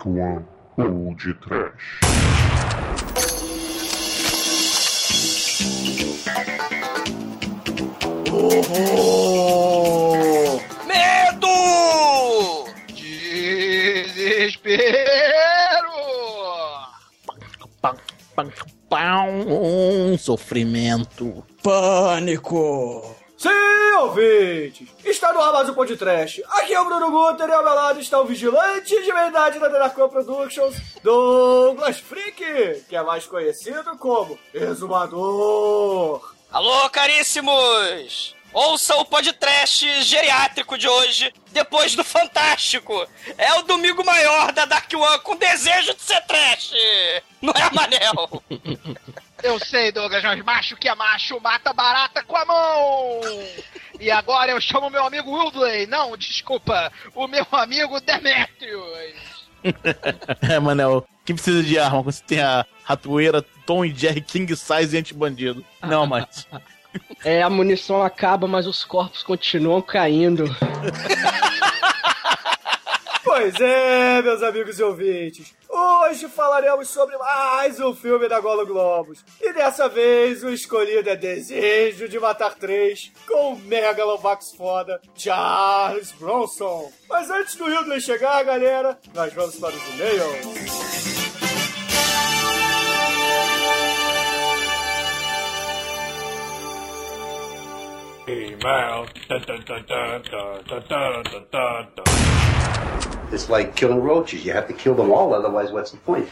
Dark One ou de Trash. Horror! Medo! Desespero! Um sofrimento. Pânico! Sim, ouvintes! Está no ar mais um podcast. Aqui é o Bruno Guter e ao meu lado está o vigilante de verdade da Denarcom Productions, Douglas Freak, que é mais conhecido como Exumador. Alô, caríssimos! Ouça o podcast geriátrico de hoje, depois do Fantástico. É o domingo maior da Dark One com desejo de ser trash. Não é, Manel? Eu sei, Douglas, mas macho que é macho mata barata com a mão! E agora eu chamo meu amigo Wildley. Não, desculpa, o meu amigo Demetrius. é, Manel, quem precisa de arma quando você tem a ratoeira, Tom e Jerry King Size e antibandido? Não, mas... É, a munição acaba, mas os corpos continuam caindo. Pois é, meus amigos e ouvintes. Hoje falaremos sobre mais um filme da Golo Globos. E dessa vez o escolhido é Desejo de Matar Três, com o Megalovax foda Charles Bronson. Mas antes do Ridley chegar, galera, nós vamos para os e-mails. Dun. It's like killing roaches. You have to kill them all, otherwise, what's the point?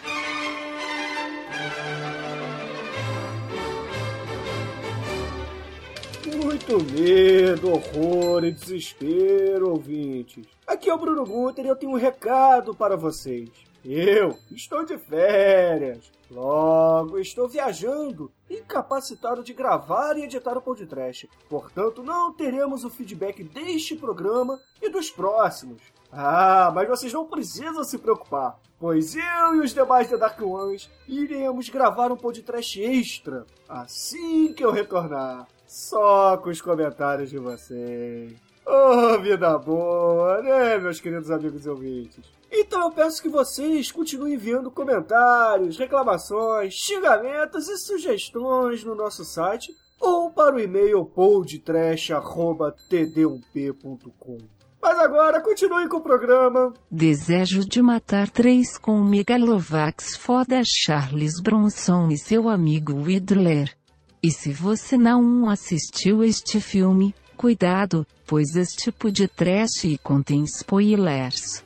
Muito medo, horror e desespero, ouvintes. Aqui é o Bruno Guter e eu tenho um recado para vocês. Eu estou de férias. Logo, estou viajando, incapacitado de gravar e editar o podcast. Portanto, não teremos o feedback deste programa e dos próximos. Ah, mas vocês não precisam se preocupar, pois eu e os demais The Dark Ones iremos gravar um podcast extra assim que eu retornar. Só com os comentários de vocês. Oh, vida boa, né, meus queridos amigos e ouvintes? Então eu peço que vocês continuem enviando comentários, reclamações, xingamentos e sugestões no nosso site ou para o e-mail podtrash.td1p.com. Mas agora continuem com o programa. Desejo de matar três com o Megalovax foda Charles Bronson e seu amigo Widler. E se você não assistiu este filme, cuidado, pois este tipo de trash contém spoilers.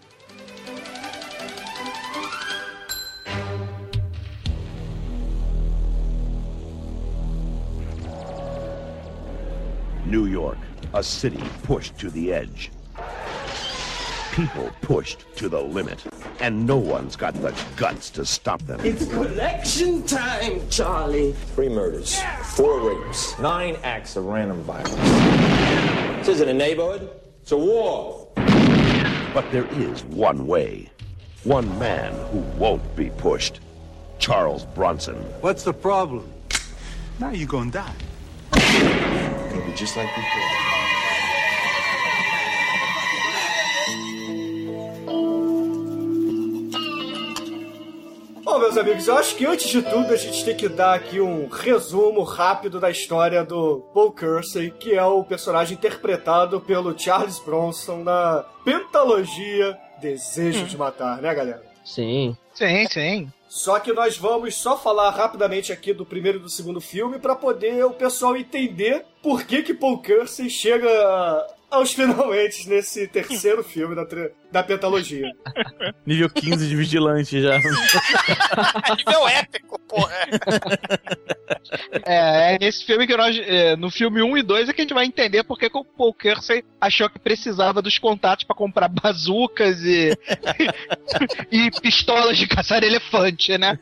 New York, a city pushed to the edge. People pushed to the limit. And no one's got the guts to stop them. It's collection time, Charlie. Three murders, four rapes, nine acts of random violence. This isn't a neighborhood, it's a war. But there is one way. One man who won't be pushed. Charles Bronson. What's the problem? Now you're gonna die. Just like before. Bom, meus amigos, eu acho que antes de tudo a gente tem que dar aqui um resumo rápido da história do Paul Kersey, que é o personagem interpretado pelo Charles Bronson na pentalogia Desejo de Matar, né, galera? Sim. Sim, sim. Só que nós vamos só falar rapidamente aqui do primeiro e do segundo filme para poder o pessoal entender por que que Paul Kersey chega aos finalmente nesse terceiro filme da, da pentalogia. Nível 15 de vigilante já. Nível épico, porra. É, é nesse filme que nós. é, no filme 1 e 2 é que a gente vai entender por que o Paul Kersey achou que precisava dos contatos pra comprar bazucas e. e pistolas de caçar elefante, né?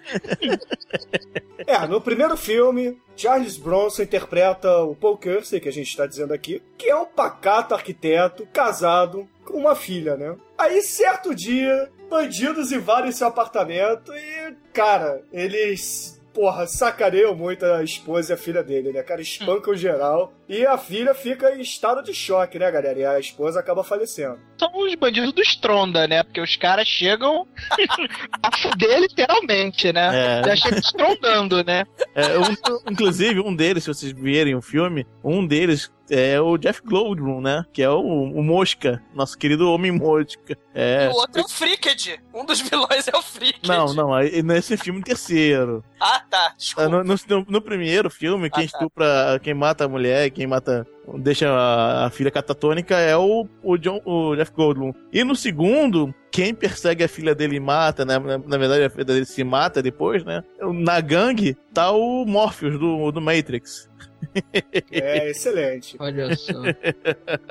É, no primeiro filme, Charles Bronson interpreta o Paul Kersey, que a gente está dizendo aqui, que é um pacato arquiteto casado com uma filha, né? Aí, certo dia, bandidos invadem seu apartamento e, cara, eles porra, sacaneiam muito a esposa e a filha dele, né, cara? Espancam geral. E a filha fica em estado de choque, né, galera? E a esposa acaba falecendo. São os bandidos do Stronda, né? Porque os caras chegam a fuder literalmente, né? É. Já chegam estrondando, né? É, um- inclusive, um deles, se vocês verem o filme, um deles é o Jeff Goldblum, né? Que é o, o Mosca, nosso querido Homem Mosca. É. O outro é o Fricked. Um dos vilões é o Fricked. Não, não, nesse filme terceiro. Ah, tá. Ah, Desculpa. No, no- no primeiro filme, quem estupra, quem mata a mulher, quem mata, deixa a, a filha catatônica é o, o, John, o Jeff Goldblum. E no segundo, quem persegue a filha dele e mata, né? Na, na verdade, a filha dele se mata depois, né? Na gangue tá o Morpheus do, do Matrix. É, excelente. Olha só.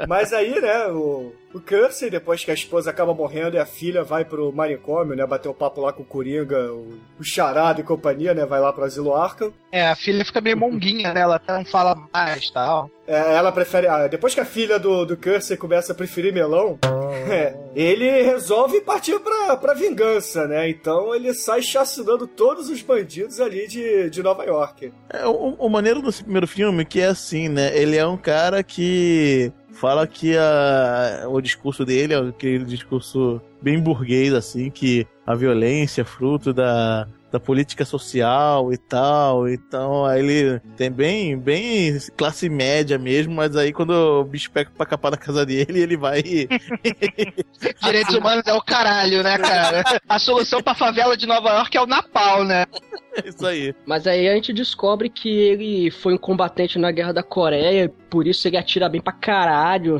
Mas aí, né, o, o Cursey, depois que a esposa acaba morrendo e a filha vai pro manicômio, né, bater o papo lá com o Coringa, o, o Charada e companhia, né, vai lá pro Asilo Arkham. É, a filha fica meio monguinha, né? Ela até não fala mais e tal. É, ela prefere. ah, depois que a filha do, do Cursey começa a preferir melão, é, ele resolve partir pra, pra vingança, né? Então ele sai chacinando todos os bandidos ali de, de Nova York. É, o, o maneiro desse primeiro filme que é assim, né? Ele é um cara que fala que a, o discurso dele é aquele discurso bem burguês, assim, que a violência é fruto da, da política social e tal. Então, aí ele tem bem, bem classe média mesmo, mas aí quando o bicho pega pra capar na casa dele, ele vai. Direitos humanos é o caralho, né, cara? A solução pra favela de Nova York é o Napal, né? Isso aí. Mas aí a gente descobre que ele foi um combatente na Guerra da Coreia, por isso ele atira bem pra caralho.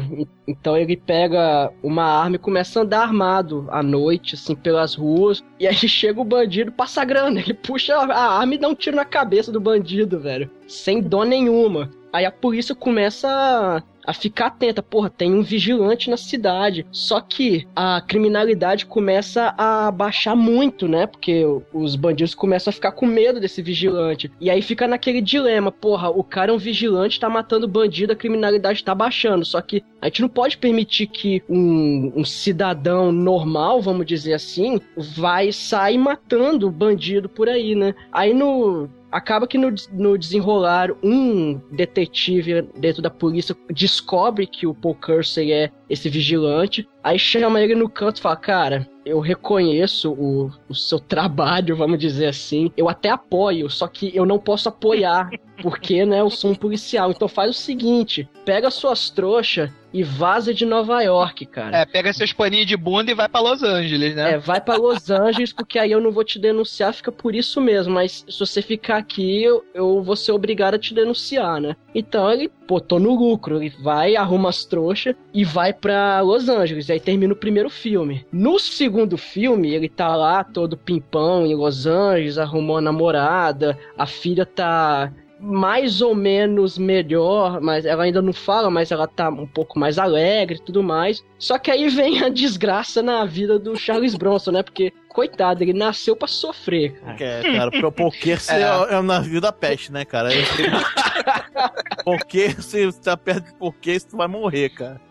Então ele pega uma arma e começa a andar armado à noite, assim, pelas ruas. E aí chega o bandido, passa a grana. Ele puxa a arma e dá um tiro na cabeça do bandido, velho. Sem dó nenhuma. Aí a polícia começa a, ficar atenta. Porra, tem um vigilante na cidade. Só que a criminalidade começa a baixar muito, né? Porque os bandidos começam a ficar com medo desse vigilante. E aí fica naquele dilema. Porra, o cara é um vigilante, tá matando bandido, a criminalidade tá baixando. Só que a gente não pode permitir que um, um cidadão normal, vamos dizer assim, vai sair matando bandido por aí, né? Aí no, Acaba que no, no desenrolar, um detetive dentro da polícia descobre que o Paul Kersey é esse vigilante, aí chama ele no canto e fala, cara, eu reconheço o, o seu trabalho, vamos dizer assim, eu até apoio, só que eu não posso apoiar, porque, né, eu sou um policial, então faz o seguinte, pega suas trouxas e vaza de Nova York, cara. É, pega seus paninhos de bunda e vai pra Los Angeles, né? É, vai pra Los Angeles, porque aí eu não vou te denunciar, fica por isso mesmo. Mas se você ficar aqui, eu, eu vou ser obrigado a te denunciar, né? Então ele, pô, tô no lucro. Ele vai, arruma as trouxas e vai pra Los Angeles. Aí termina o primeiro filme. No segundo filme, ele tá lá todo pimpão em Los Angeles, arrumou a namorada, a filha tá mais ou menos melhor, mas ela ainda não fala, mas ela tá um pouco mais alegre e tudo mais. Só que aí vem a desgraça na vida do Charles Bronson, né? Porque, coitado, ele nasceu pra sofrer, cara. É, cara, pro poker é. é o navio da peste, né, cara? Porque se você tá perto de poker, você vai morrer, cara.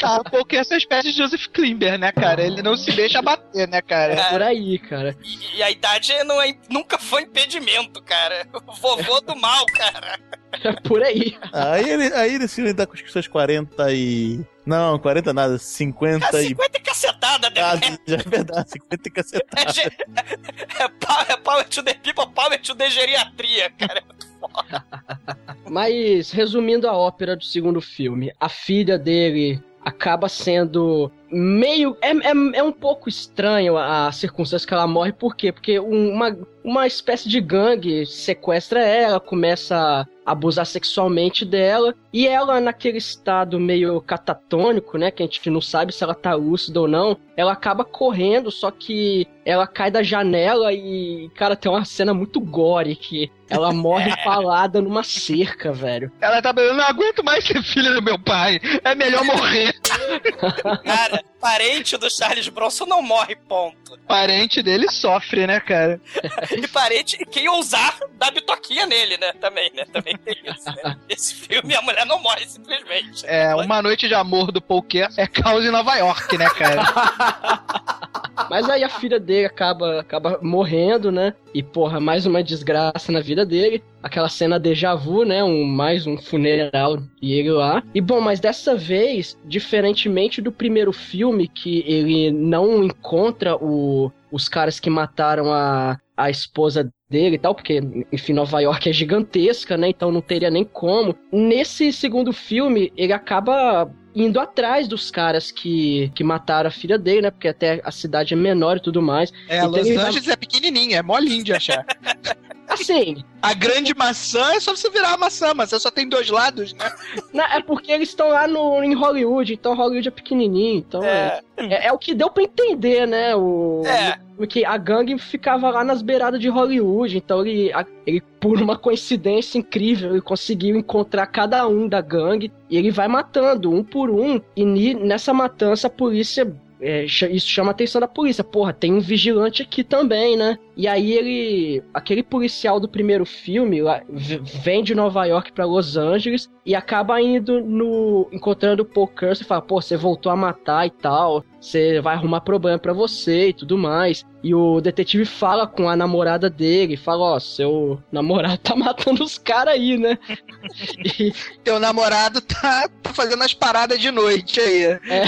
Cara, o poker é essa espécie de Joseph Klimber, né, cara? Ele não se deixa bater, né, cara? É por aí, cara. E, e a idade não é, nunca foi impedimento, cara. O vovô do mal, cara. É por aí. Aí ele, aí ele se lidar com os seus 40 e. Não, 40 nada, 50 Cara, e. 50 é cacetada, né? Ah, já é verdade, 50 e cacetada. É, ge- é, power, é power to the people, power to the geriatria, cara. Mas, resumindo a ópera do segundo filme, a filha dele acaba sendo meio. É, é, é um pouco estranho a, circunstância que ela morre, por quê? Porque um- uma, uma espécie de gangue sequestra ela, começa abusar sexualmente dela, e ela, naquele estado meio catatônico, né? Que a gente não sabe se ela tá lúcida ou não, ela acaba correndo, só que ela cai da janela e, cara, tem uma cena muito gore que ela morre empalada numa cerca, velho. Ela tá falando, não aguento mais ser filha do meu pai. É melhor morrer. Cara, parente do Charles Bronson não morre, ponto. Parente dele sofre, né, cara? E parente, quem ousar, dá bitoquinha nele, né? Também, né? Também tem isso, né? Esse filme, a mulher não morre simplesmente. É, Uma Noite de Amor do Paul Kerr é causa em Nova York, né, cara? Mas aí a filha dele acaba, acaba morrendo, né? E, porra, mais uma desgraça na vida dele. Aquela cena déjà vu, né? Um, mais um funeral e ele lá. E, bom, mas dessa vez, diferentemente do primeiro filme, que ele não encontra o, os caras que mataram a, a esposa dele e tal, porque, enfim, Nova York é gigantesca, né? Então não teria nem como. Nesse segundo filme, ele acaba indo atrás dos caras que, que mataram a filha dele, né? Porque até a cidade é menor e tudo mais. É, Então Los ele vai- Angeles é pequenininha, é molinho de achar. Assim, A grande maçã é só você virar a maçã, mas só tem dois lados, né? Não, é porque eles estão lá no, em Hollywood, então Hollywood é pequenininho, então é. É, é o que deu pra entender, né? O, É. Porque a gangue ficava lá nas beiradas de Hollywood, então ele, ele, por uma coincidência incrível, ele conseguiu encontrar cada um da gangue e ele vai matando um por um. E nessa matança a polícia. É, isso chama a atenção da polícia. Porra, tem um vigilante aqui também, né? E aí ele. Aquele policial do primeiro filme lá, vem de Nova York pra Los Angeles e acaba indo no. encontrando o Paul Curse e fala, pô, você voltou a matar e tal. Você vai arrumar problema pra você e tudo mais. E o detetive fala com a namorada dele, fala, ó, seu namorado tá matando os caras aí, né? E, Teu namorado tá, fazendo as paradas de noite aí. É,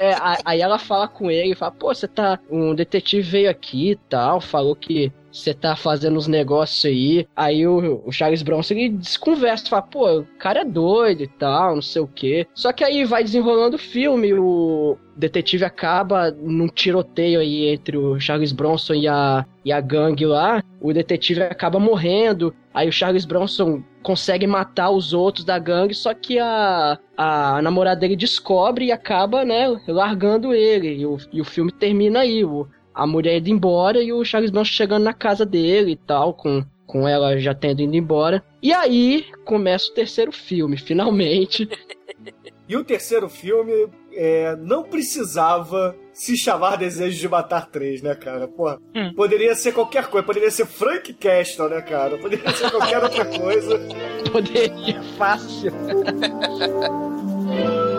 é, aí ela fala com ele, fala, pô, você tá. Um detetive veio aqui e tal, falou que você tá fazendo uns negócios aí. Aí o, o Charles Bronson ele desconversa, fala, pô, o cara é doido e tal, não sei o quê. Só que aí vai desenrolando o filme, o detetive acaba num tiroteio aí entre o Charles Bronson e a, e a gangue lá. O detetive acaba morrendo. Aí o Charles Bronson consegue matar os outros da gangue, só que a, a namorada dele descobre e acaba, né, largando ele. E o, e o filme termina aí. O, a mulher indo embora e o Charles Bronson chegando na casa dele e tal, com, com ela já tendo ido embora. E aí começa o terceiro filme, finalmente. E o terceiro filme é, não precisava se chamar Desejo de Matar 3, né, cara? Porra, poderia ser qualquer coisa. Poderia ser Frank Castle, né, cara? Poderia ser qualquer outra coisa. Poderia, fácil.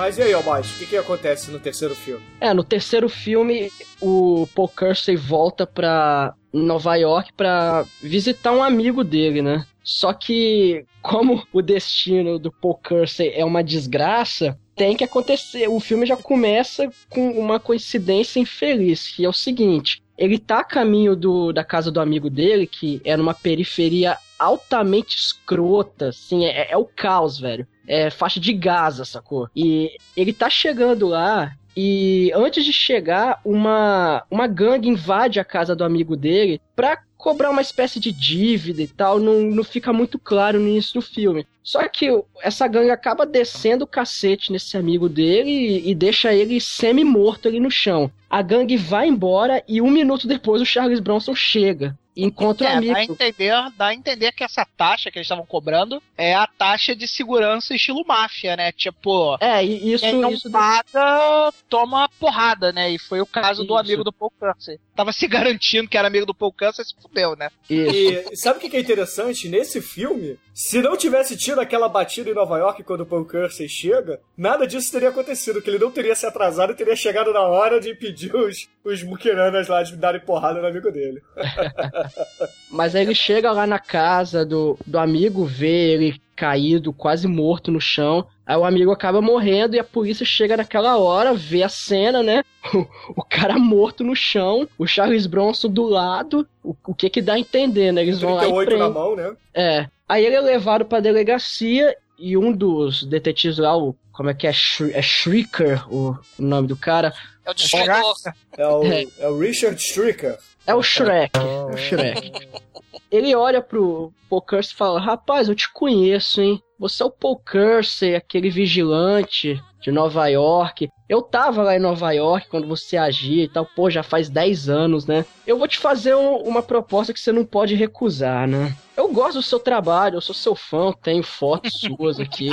Mas e aí, Almighty, o que, que acontece no terceiro filme? É, no terceiro filme, o Paul Kersey volta pra Nova York pra visitar um amigo dele, né? Só que, como o destino do Paul Kersey é uma desgraça, tem que acontecer. O filme já começa com uma coincidência infeliz, que é o seguinte: ele tá a caminho do, da casa do amigo dele, que é numa periferia altamente escrota, assim, é, é o caos, velho. É faixa de Gaza, sacou? E ele tá chegando lá e antes de chegar, uma, uma gangue invade a casa do amigo dele pra cobrar uma espécie de dívida e tal. Não, não fica muito claro no início do filme. Só que essa gangue acaba descendo o cacete nesse amigo dele e, e deixa ele semi-morto ali no chão. A gangue vai embora e um minuto depois o Charles Bronson chega e encontra o É, amigo. dá a, entender, dá a entender que essa taxa que eles estavam cobrando é a taxa de segurança estilo máfia, né? Tipo, É, isso, quem não isso paga toma porrada, né? E foi o caso do Isso. amigo do Paul Cursey. Tava se garantindo que era amigo do Paul e se fudeu, né? E sabe o que que é interessante? Nesse filme, se não tivesse tido aquela batida em Nova York quando o Paul Kersey chega, nada disso teria acontecido, que ele não teria se atrasado e teria chegado na hora de impedir os, os muquiranas lá de darem porrada no amigo dele. Mas aí ele chega lá na casa do, do amigo, vê ele caído, quase morto no chão. Aí o amigo acaba morrendo e a polícia chega naquela hora, vê a cena, né? O, o cara morto no chão, o Charles Bronson do lado. O, o que que dá a entender, né? Eles vão lá e 38 na prendem. mão, né? É. Aí ele é levado pra delegacia e um dos detetives lá, o. Como é que é? Shri- É Shrieker, o, o nome do cara. É o destruidor. É o, É. o Richard Stricker. É o Shrek. É o Shrek. Ele olha pro Paul Kersey e fala: Rapaz, eu te conheço, hein? Você é o Paul Kersey, aquele vigilante de Nova York. Eu tava lá em Nova York quando você agia e tal. Pô, já faz 10 anos, né? Eu vou te fazer um- uma proposta que você não pode recusar, né? Eu gosto do seu trabalho, eu sou seu fã, eu tenho fotos suas aqui.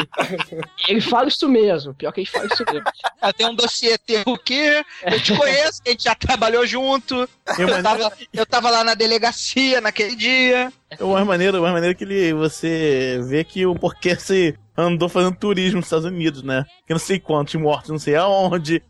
Ele fala isso mesmo, pior que ele fala isso mesmo. Eu tenho um dossiê teu que eu te conheço, a gente já trabalhou junto. Eu tava, eu tava lá na delegacia naquele dia. É uma maneira, uma maneira que ele, você vê que o Porquesse andou fazendo turismo nos Estados Unidos, né? Que não sei quantos mortos, não sei aonde,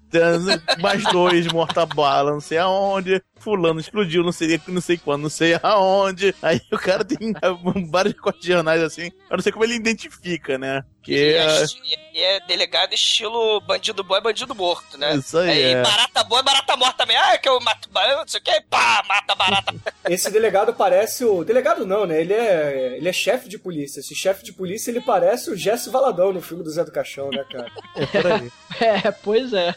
mais dois mortos a bala, não sei aonde, fulano explodiu, não sei, não sei quando, não sei aonde. Aí o cara tem vários jornais assim, eu não sei como ele identifica, né? Que E é... é, e é delegado estilo bandido bom é bandido morto, né? Isso aí, E é. barata boa é barata morta também. Ah, é que eu mato barata, não sei o que, pá, mata barata. Esse delegado parece o. Delegado não, né? Ele é, ele é chefe de polícia. Esse chefe de polícia ele parece o Jesse Valadão no filme do Zé do Caixão, né, cara? É, pois é.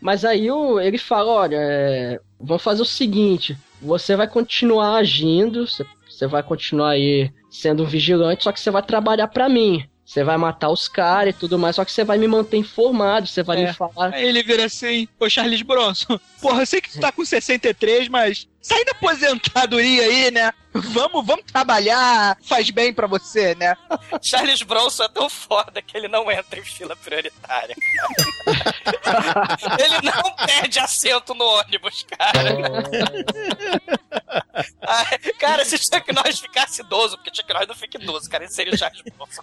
Mas aí o, ele fala, olha, é, vamos fazer o seguinte, você vai continuar agindo, você, você vai continuar aí sendo um vigilante, só que você vai trabalhar pra mim. Você vai matar os caras e tudo mais, só que você vai me manter informado, você vai É. me falar. Aí ele vira assim, ô Charles Bronson, porra, eu sei que tu tá com 63, mas sai da aposentadoria aí, né? Vamos, vamos trabalhar, faz bem pra você, né? Charles Bronson é tão foda que ele não entra em fila prioritária. ele não perde assento no ônibus, cara. Ai, cara, se Chuck Norris ficasse idoso, porque Chuck Norris não fica idoso, cara, ele seria o Charles Bronson.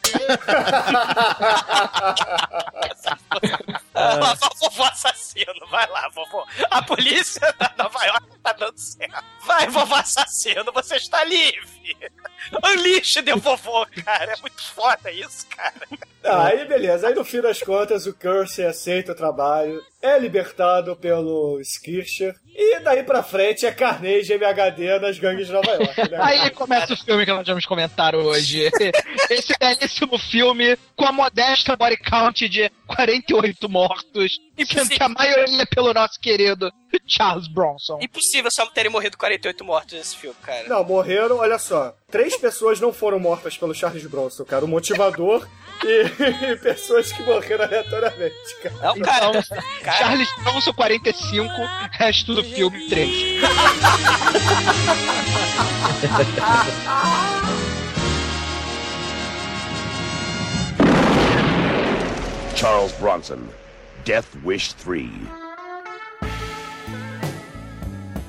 Ah, vovô assassino, vai lá, vovô. A polícia da Nova York tá dando certo. Vai, vovô assassino, você está livre. Unleash de vovô, cara. É muito foda isso, cara. Ah, aí beleza, aí no fim das contas o Cursey aceita o trabalho, é libertado pelo Skircher, e daí pra frente é Carnage MHD nas gangues de Nova York, né? Aí começa o filme que nós vamos comentar hoje. Esse belíssimo filme com a modesta body count de 48 mortos, sendo que a maioria é pelo nosso querido Charles Bronson. Impossível só terem morrido 48 mortos nesse filme, cara. Não, morreram, olha só. Três pessoas não foram mortas pelo Charles Bronson, cara. O motivador e, pessoas que morreram aleatoriamente, cara. Não, cara. Então, Charles Bronson 45, resto do filme 3. Charles Bronson, Death Wish 3.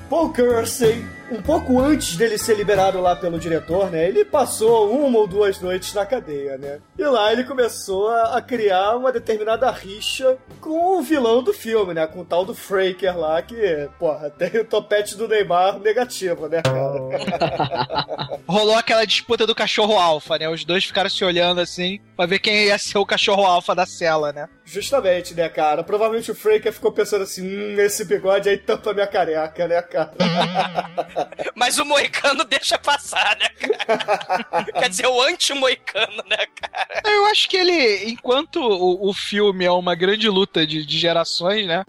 Paul Kersey, um pouco antes dele ser liberado lá pelo diretor, né? Ele passou uma ou duas noites na cadeia, né? E lá ele começou a, criar uma determinada rixa com o vilão do filme, né? Com o tal do Fraker lá, que, porra, tem o topete do Neymar negativo, né, cara? Rolou aquela disputa do cachorro alfa, né? Os dois ficaram se olhando assim pra ver quem ia ser o cachorro alfa da cela, né? Justamente, né, cara? Provavelmente o Fraker ficou pensando assim, hum, esse bigode aí tampa minha careca, né, cara? Mas o moicano deixa passar, né, cara? Quer dizer, o anti-moicano, né, cara? Eu acho que ele, enquanto o, o filme é uma grande luta de, de gerações, né?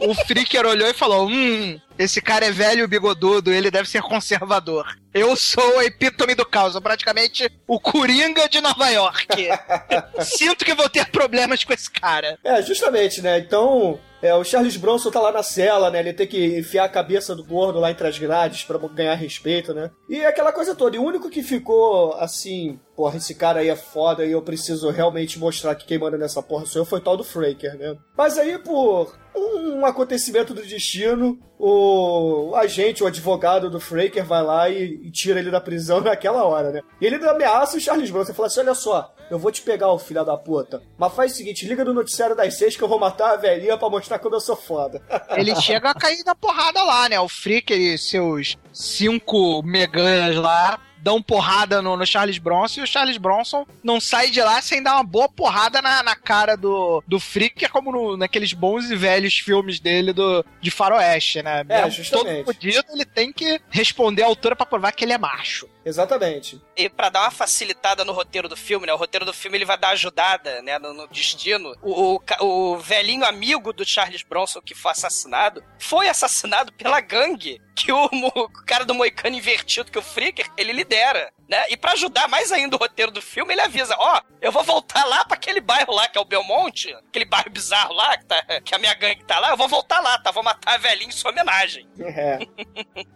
O Fricker olhou e falou: Hum, esse cara é velho e bigodudo, ele deve ser conservador. Eu sou a epítome do caos, sou praticamente o Coringa de Nova York. Sinto que vou ter problemas com esse cara. É, justamente, né? Então, é, o Charles Bronson tá lá na cela, né? Ele tem que enfiar a cabeça do gordo lá entre as grades pra ganhar respeito, né? E aquela coisa toda. E o único que ficou assim, porra, esse cara aí é foda e eu preciso realmente mostrar que quem manda nessa porra sou eu foi tal do Fraker, né? Mas aí, por um acontecimento do destino, o, agente, o advogado do Fraker vai lá e, e tira ele da prisão naquela hora, né? E ele ameaça o Charles Bronson e fala assim: olha só, eu vou te pegar, o filho da puta. Mas faz o seguinte, liga no noticiário das seis que eu vou matar a velhinha pra mostrar como eu sou foda. Ele chega a cair na porrada lá, né? O Fricker e seus cinco meganhas lá dão porrada no, no Charles Bronson e o Charles Bronson não sai de lá sem dar uma boa porrada na, na cara do, do Fricker, como no- naqueles bons e velhos filmes dele do, de faroeste, né? É, Mesmo justamente. Todo fodido, ele tem que responder à altura pra provar que ele é macho. Exatamente. E pra dar uma facilitada no roteiro do filme, né? O roteiro do filme ele vai dar ajudada, né? No, no destino. O, o, o velhinho amigo do Charles Bronson que foi assassinado foi assassinado pela gangue que o, o cara do Moicano invertido, que o Fricker, ele lidera. Né? E pra ajudar mais ainda o roteiro do filme, ele avisa: Ó, eu vou voltar lá pra aquele bairro lá, que é o Belmonte, aquele bairro bizarro lá, que, tá, que a minha gangue tá lá, eu vou voltar lá, tá? Vou matar a velhinha em sua homenagem. É.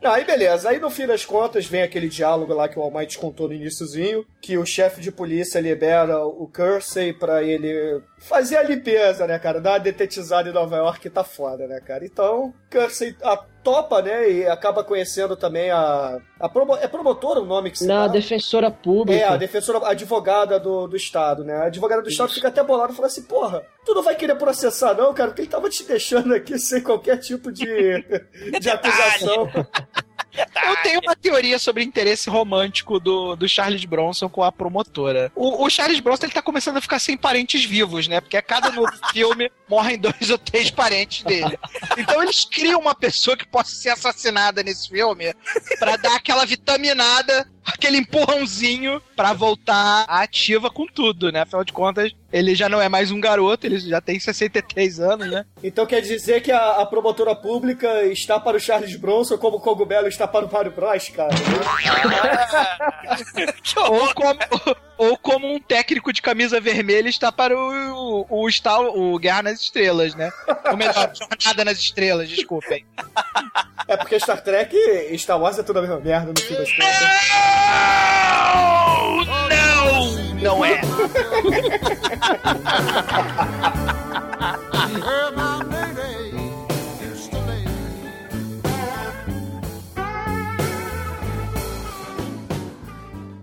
Aí beleza. Aí no fim das contas vem aquele diálogo lá que o Almighty contou no iníciozinho, que o chefe de polícia libera o Cursey pra ele fazer a limpeza, né, cara? Dar uma detetizada em Nova York tá foda, né, cara? Então, Cursey a, topa, né, e acaba conhecendo também a... a promo, é promotora o nome que se Não, dá? defensora pública. É, a defensora, a advogada do, do Estado, né? A advogada do Estado fica até bolada e fala assim, porra, tu não vai querer processar não, cara, porque ele tava te deixando aqui sem qualquer tipo de, de acusação. Eu tenho uma teoria sobre o interesse romântico do, do Charles Bronson com a promotora. O, o Charles Bronson ele tá começando a ficar sem parentes vivos, né? Porque a cada novo filme morrem dois ou três parentes dele. Então eles criam uma pessoa que possa ser assassinada nesse filme pra dar aquela vitaminada, aquele empurrãozinho pra voltar ativa com tudo, né? Afinal de contas, ele já não é mais um garoto, ele já tem 63 anos, né? Então quer dizer que a, a promotora pública está para o Charles Bronson como o Cogumelo está para o Mario Bros, cara. ou, como, ou como um técnico de camisa vermelha está para o, o, o, Star, o Guerra nas Estrelas, né? Ou melhor, Jornada nas Estrelas, desculpem. É porque Star Trek e Star Wars é tudo a mesma merda no fim das contas. Não! Não é!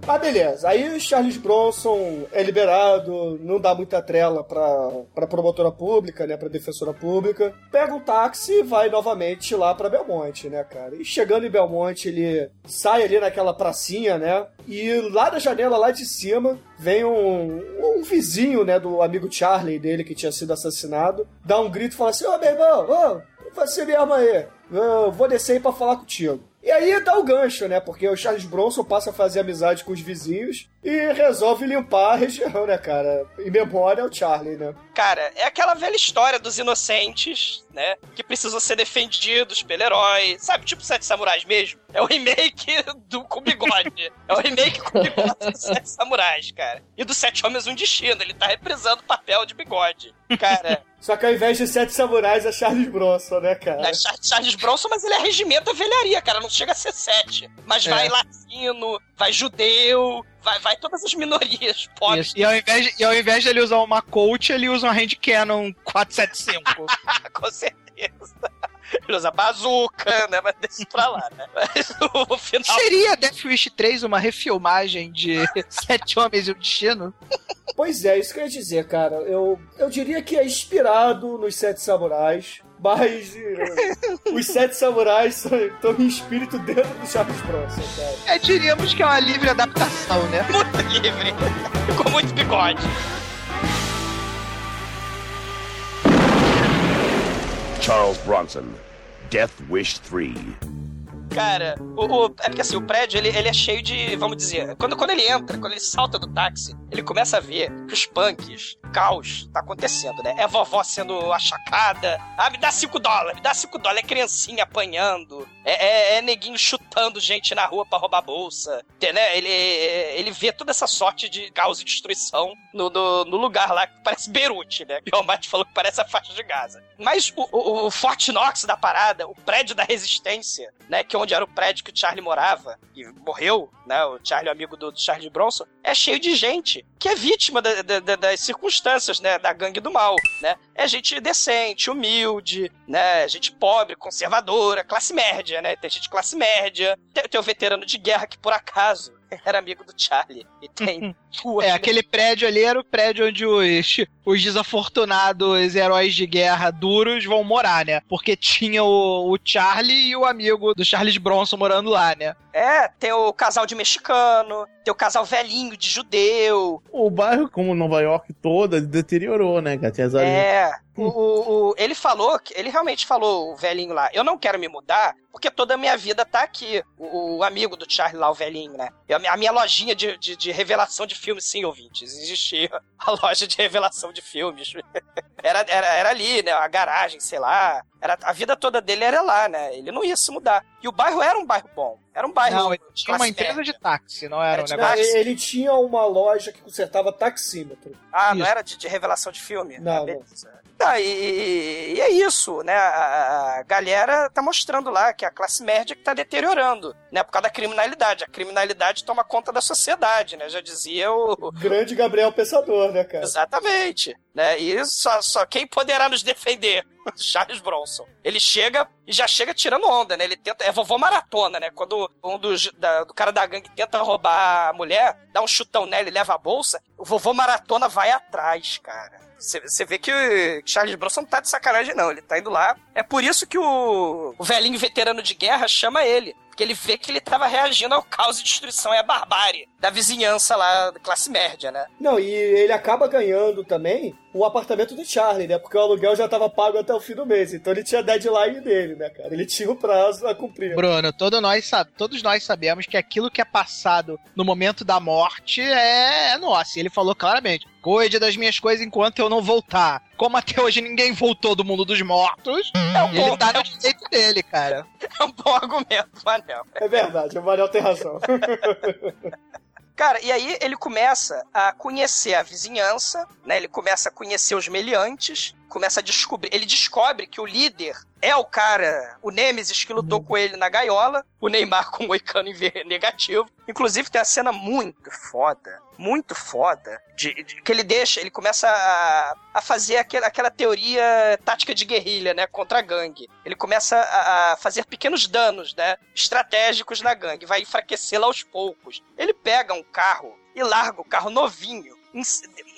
Ah, beleza. Aí o Charles Bronson é liberado, não dá muita trela pra, pra promotora pública, né? Pra defensora pública. Pega um táxi e vai novamente lá pra Belmonte, né, cara? E chegando em Belmonte, ele sai ali naquela pracinha, né? E lá da janela, lá de cima, vem um, um vizinho, né, do amigo Charlie dele que tinha sido assassinado, dá um grito e fala assim: Ô, meu irmão, ô, você mesmo aí, eu vou descer aí pra falar contigo. E aí dá o gancho, né? Porque o Charles Bronson passa a fazer amizade com os vizinhos e resolve limpar a região, né, cara? Em memória ao Charlie, né? Cara, é aquela velha história dos inocentes, né? Que precisam ser defendidos pelo herói. Sabe, tipo Sete Samurais mesmo? É o remake do com bigode. É o remake com bigode dos Sete Samurais, cara. E do Sete Homens Um Destino. Ele tá reprisando o papel de bigode. Cara. Só que ao invés de Sete Samurais é Charles Bronson, né, cara? É Charles Bronson, mas ele é regimento velharia, cara. Não chega a ser sete. Mas É. vai latino, vai judeu, vai, vai todas as minorias pobres. E ao, invés de, e ao invés de ele usar uma Colt, ele usa uma Hand Cannon 475. Com certeza. Ele usa bazuca, né? Mas deixa pra lá, né? Mas o final. Seria Death Wish 3 uma refilmagem de Sete Homens e o Destino? Pois é, isso que eu ia dizer, cara. Eu, eu diria que é inspirado nos Sete Samurais, mas eh, os Sete Samurais estão em espírito dentro do Charles Bronson, cara. É, diríamos que é uma livre adaptação, né? Muito livre. Com muito bigode. Charles Bronson, Death Wish 3. Cara, o, o- é porque assim, o prédio ele, ele é cheio de, vamos dizer, quando, quando ele entra, quando ele salta do táxi, ele começa a ver que os punks, caos, tá acontecendo, né? É vovó sendo achacada. Ah, me dá cinco dólares, me dá cinco dólares. É criancinha apanhando. É, é, é neguinho chutando gente na rua pra roubar bolsa. Entendeu? Ele, ele vê toda essa sorte de caos e destruição no, no, no lugar lá que parece Beirute, né? Que o Almighty falou que parece a faixa de Gaza. Mas o, o, o Fort Knox da parada, o prédio da resistência, né? Que é onde era o prédio que o Charlie morava e morreu, né? O Charlie, o amigo do, do Charlie Bronson, é cheio de gente que é vítima da- da- das circunstâncias, né? Da gangue do mal, né? É gente decente, humilde, né? Gente pobre, conservadora, classe média, né? Tem gente de classe média, tem, tem o veterano de guerra que por acaso era amigo do Charlie. E tem É, aquele prédio ali era o prédio onde os, os desafortunados heróis de guerra duros vão morar, né? Porque tinha o, o Charlie e o amigo do Charles Bronson morando lá, né? É, tem o casal de mexicano, tem o casal velhinho de judeu. O bairro, como Nova York toda, deteriorou, né, cara? Tinha É, o, o- o- ele falou, ele realmente falou, o velhinho lá, eu não quero me mudar porque toda a minha vida tá aqui. O, o amigo do Charlie lá, o velhinho, né? E a, minha- a minha lojinha de, de, de revelação de filmes, sim, ouvintes, existia a loja de revelação de filmes. Era, era, era ali, né? A garagem, sei lá. Era, a vida toda dele era lá, né? Ele não ia se mudar. E o bairro era um bairro bom. Era um bairro. Não, ele tinha uma empresa média. de táxi, não era, Era um negócio. Ele, ele tinha uma loja que consertava taxímetro. Ah, não Isso. era de, de revelação de filme? Não, Ah, beleza. Tá, e, e é isso, né? A, a galera tá mostrando lá que a classe média que tá deteriorando, né? Por causa da criminalidade. A criminalidade toma conta da sociedade, né? Já dizia o. Grande Gabriel Pensador, né, cara? Exatamente. né? E só, só quem poderá nos defender? Charles Bronson. Ele chega e já chega tirando onda, né? Ele tenta. É vovô maratona, né? Quando um dos, da, do cara da gangue tenta roubar a mulher, dá um chutão nela e leva a bolsa, o vovô maratona vai atrás, cara. Você vê que Charles Bronson não tá de sacanagem, não. Ele tá indo lá. É por isso que o, o velhinho veterano de guerra chama ele. Porque ele vê que ele tava reagindo ao caos e destruição e à barbárie da vizinhança lá, classe média, né? Não, e ele acaba ganhando também o apartamento do Charlie, né? Porque o aluguel já tava pago até o fim do mês. Então ele tinha deadline dele, né, cara? Ele tinha o prazo a cumprir. Bruno, todo nós, todos nós sabemos que aquilo que é passado no momento da morte é, é nosso. E ele falou claramente: cuide das minhas coisas enquanto eu não voltar. Como até hoje ninguém voltou do mundo dos mortos, é um ele bom, tá no direito dele, cara. É um bom argumento, Manel. É verdade, o Manel tem razão. Cara, e aí ele começa a conhecer a vizinhança, né? Ele começa a conhecer os meliantes, começa a descobrir. Ele descobre que o líder é o cara, o Nemesis que lutou com ele na gaiola, o Neymar com o Moicano negativo. Inclusive tem uma cena muito foda, muito foda, de, de, que ele deixa, ele começa a, a fazer aquela, aquela teoria tática de guerrilha, né, contra a gangue. Ele começa a, a fazer pequenos danos, né, estratégicos na gangue, vai enfraquecê-la aos poucos. Ele pega um carro e larga o carro novinho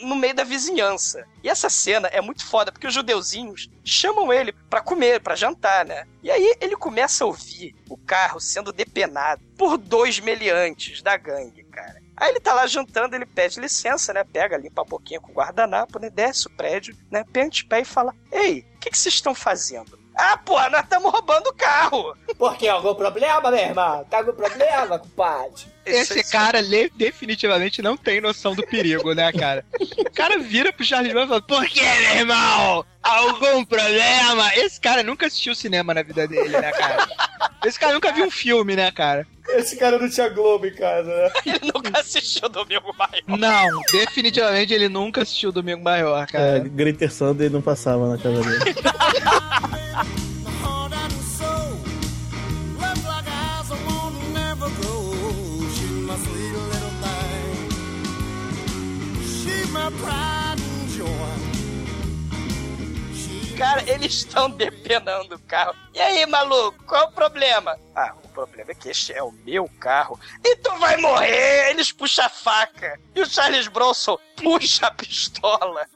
no meio da vizinhança. E essa cena é muito foda, porque os judeuzinhos chamam ele para comer, para jantar, né? E aí ele começa a ouvir o carro sendo depenado por dois meliantes da gangue, cara. Aí ele tá lá jantando, ele pede licença, né? Pega, limpa a boquinha com o guardanapo, né? Desce o prédio, né? Pente pé e fala: Ei, o que, que vocês estão fazendo? Ah, porra, nós estamos roubando o carro. Por quê? Algum problema, meu irmão? Tá algum problema, compadre? Esse cara definitivamente não tem noção do perigo, né, cara? O cara vira pro Charles Manson e fala, por que, meu irmão? Algum problema? Esse cara nunca assistiu cinema na vida dele, né, cara? Esse cara nunca viu um filme, né, cara? Esse cara não tinha Globo em casa, né? Ele nunca assistiu Domingo Maior. Não, definitivamente ele nunca assistiu Domingo Maior, cara. É, Greater Sunday não passava na casa dele. Cara, eles estão depenando o carro. E aí, maluco, qual o problema? Ah, o problema é que este é o meu carro. E tu vai morrer! Eles puxam a faca. E o Charles Bronson puxa a pistola.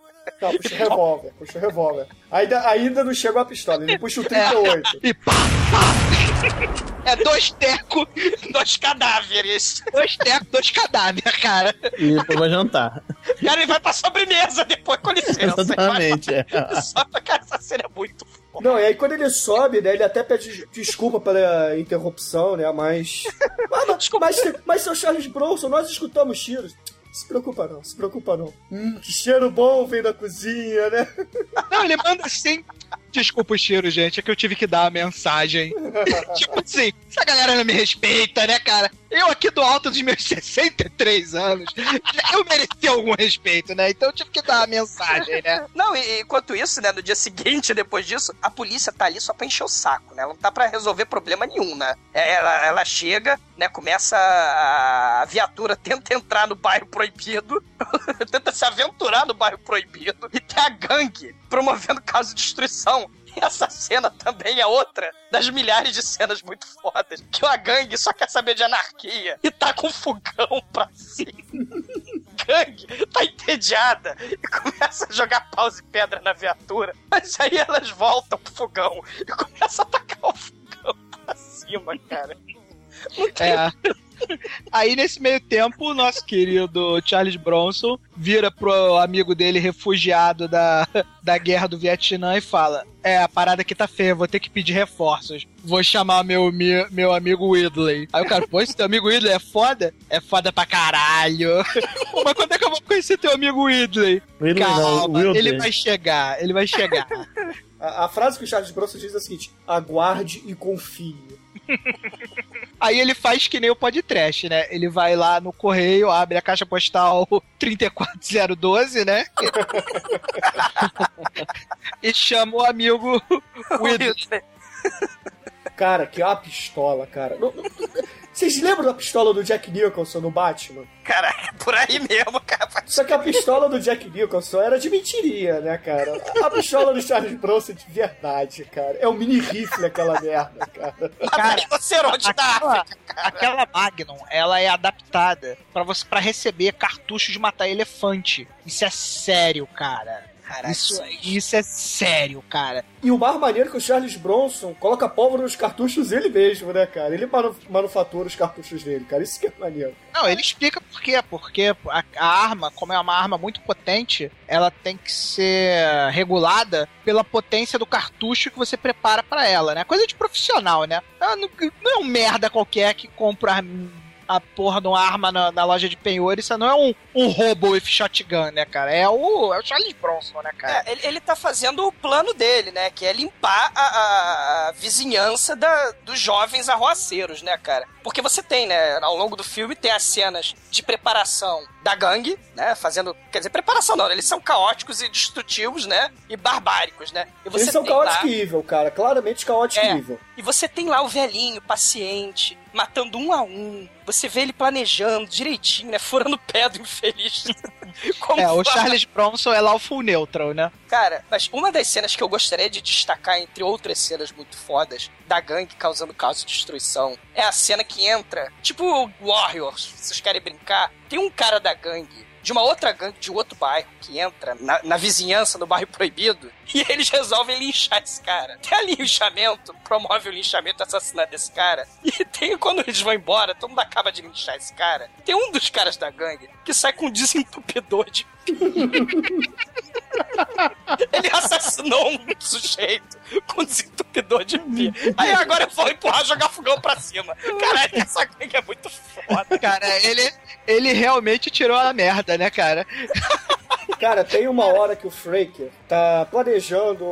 Não, puxa o revólver, puxa o revólver. Ainda, ainda não chegou a pistola, ele puxa o 38. É, e pá, pá. É dois tecos, dois cadáveres. Dois tecos, dois cadáveres, cara. E depois jantar. Cara, ele vai pra sobremesa depois, com licença. Exatamente, é. Só pra cara, essa cena é muito foda. Não, e aí quando ele sobe, né, ele até pede desculpa pela interrupção, né, mas... mas, mas, mas seu Charles Bronson, nós escutamos tiros. Se preocupa não, se preocupa não. Hum, que cheiro bom vem da cozinha, né? Não, ele manda assim. Desculpa o cheiro, gente, é que eu tive que dar a mensagem. tipo assim, essa galera não me respeita, né, cara? Eu aqui do alto dos meus 63 anos, eu mereci algum respeito, né? Então eu tive que dar a mensagem, né? Não, e enquanto isso, né, no dia seguinte, depois disso, a polícia tá ali só pra encher o saco, né? Ela não tá pra resolver problema nenhum, né? Ela, ela chega, né, começa a, a viatura, tenta entrar no bairro proibido, tenta se aventurar no bairro proibido, e tem a gangue promovendo caso de destruição. E essa cena também é outra das milhares de cenas muito fodas. Que a gangue só quer saber de anarquia e tá com fogão pra cima. gangue tá entediada e começa a jogar paus e pedra na viatura. Mas aí elas voltam pro fogão e começam a atacar o fogão pra cima, cara. É. Aí, nesse meio tempo, o nosso querido Charles Bronson vira pro amigo dele refugiado da, da guerra do Vietnã e fala: É, a parada aqui tá feia, vou ter que pedir reforços. Vou chamar meu, meu, meu amigo Whitley. Aí o cara, pô, esse teu amigo Whitley é foda? É foda pra caralho. Mas quando é que eu vou conhecer teu amigo Whitley? Whitley Calma, não, ele vai chegar, ele vai chegar. A, a, frase que o Charles Bronson diz é a seguinte: aguarde e confie. Aí ele faz que nem o podcast, né? Ele vai lá no correio, abre a caixa postal 34012, né? e chama o amigo Whitley. Cara, que é uma pistola, cara. Vocês lembram da pistola do Jack Nicholson no Batman? Caraca, por aí mesmo, cara. Só que a pistola do Jack Nicholson era de mentirinha, né, cara? A pistola do Charles Bronson é de verdade, cara. É um mini rifle aquela merda, cara. Cara, Rinoceronte da aquela, aquela Magnum, ela é adaptada pra você para receber cartuchos de matar elefante. Isso é sério, cara. Caraca, isso, isso é sério, cara. E o mais maneiro é que o Charles Bronson coloca pólvora nos cartuchos ele mesmo, né, cara? Ele manu manufatura os cartuchos dele, cara. Isso que é maneiro. Não, ele explica por quê. Porque a, a arma, como é uma arma muito potente, ela tem que ser regulada pela potência do cartucho que você prepara pra ela, né? Coisa de profissional, né? Ah, Não, não é um merda qualquer que compra a porra de uma arma na, na loja de penhor. Isso não é um, um roubo with shotgun, né, cara? É o, é o Charles Bronson, né, cara? É, ele, ele tá fazendo o plano dele, né? Que é limpar a, a- a vizinhança da- dos jovens arroaceiros, né, cara? Porque você tem, né? Ao longo do filme tem as cenas de preparação da gangue, né? Fazendo. Quer dizer, preparação não, eles são caóticos e destrutivos, né? E barbáricos, né? E você Eles são tem lá- caótico e evil, cara. Claramente caótico É. e evil. E você tem lá o velhinho, paciente, matando um a um. Você vê ele planejando direitinho, né? Furando o pé do infeliz. Como É, o fa- Charles Bronson é lá o full neutral, né? Cara, mas uma das cenas que eu gostaria de destacar, entre outras cenas muito fodas, da gangue causando caos e destruição, é a cena que entra, tipo Warriors, se vocês querem brincar, tem um cara da gangue, de uma outra gangue, de outro bairro, que entra na, na vizinhança, no bairro proibido, e eles resolvem linchar esse cara. Tem ali o linchamento, promove o linchamento assassinato desse cara. E tem, quando eles vão embora, todo mundo acaba de linchar esse cara. Tem um dos caras da gangue que sai com um desentupidor de ele assassinou um sujeito com desentupidor de pia. Aí agora eu vou empurrar jogar fogão pra cima. Caralho, essa gangue é muito foda. Cara, ele, ele realmente tirou a merda, né, cara? Cara, tem uma hora que o Fraker tá planejando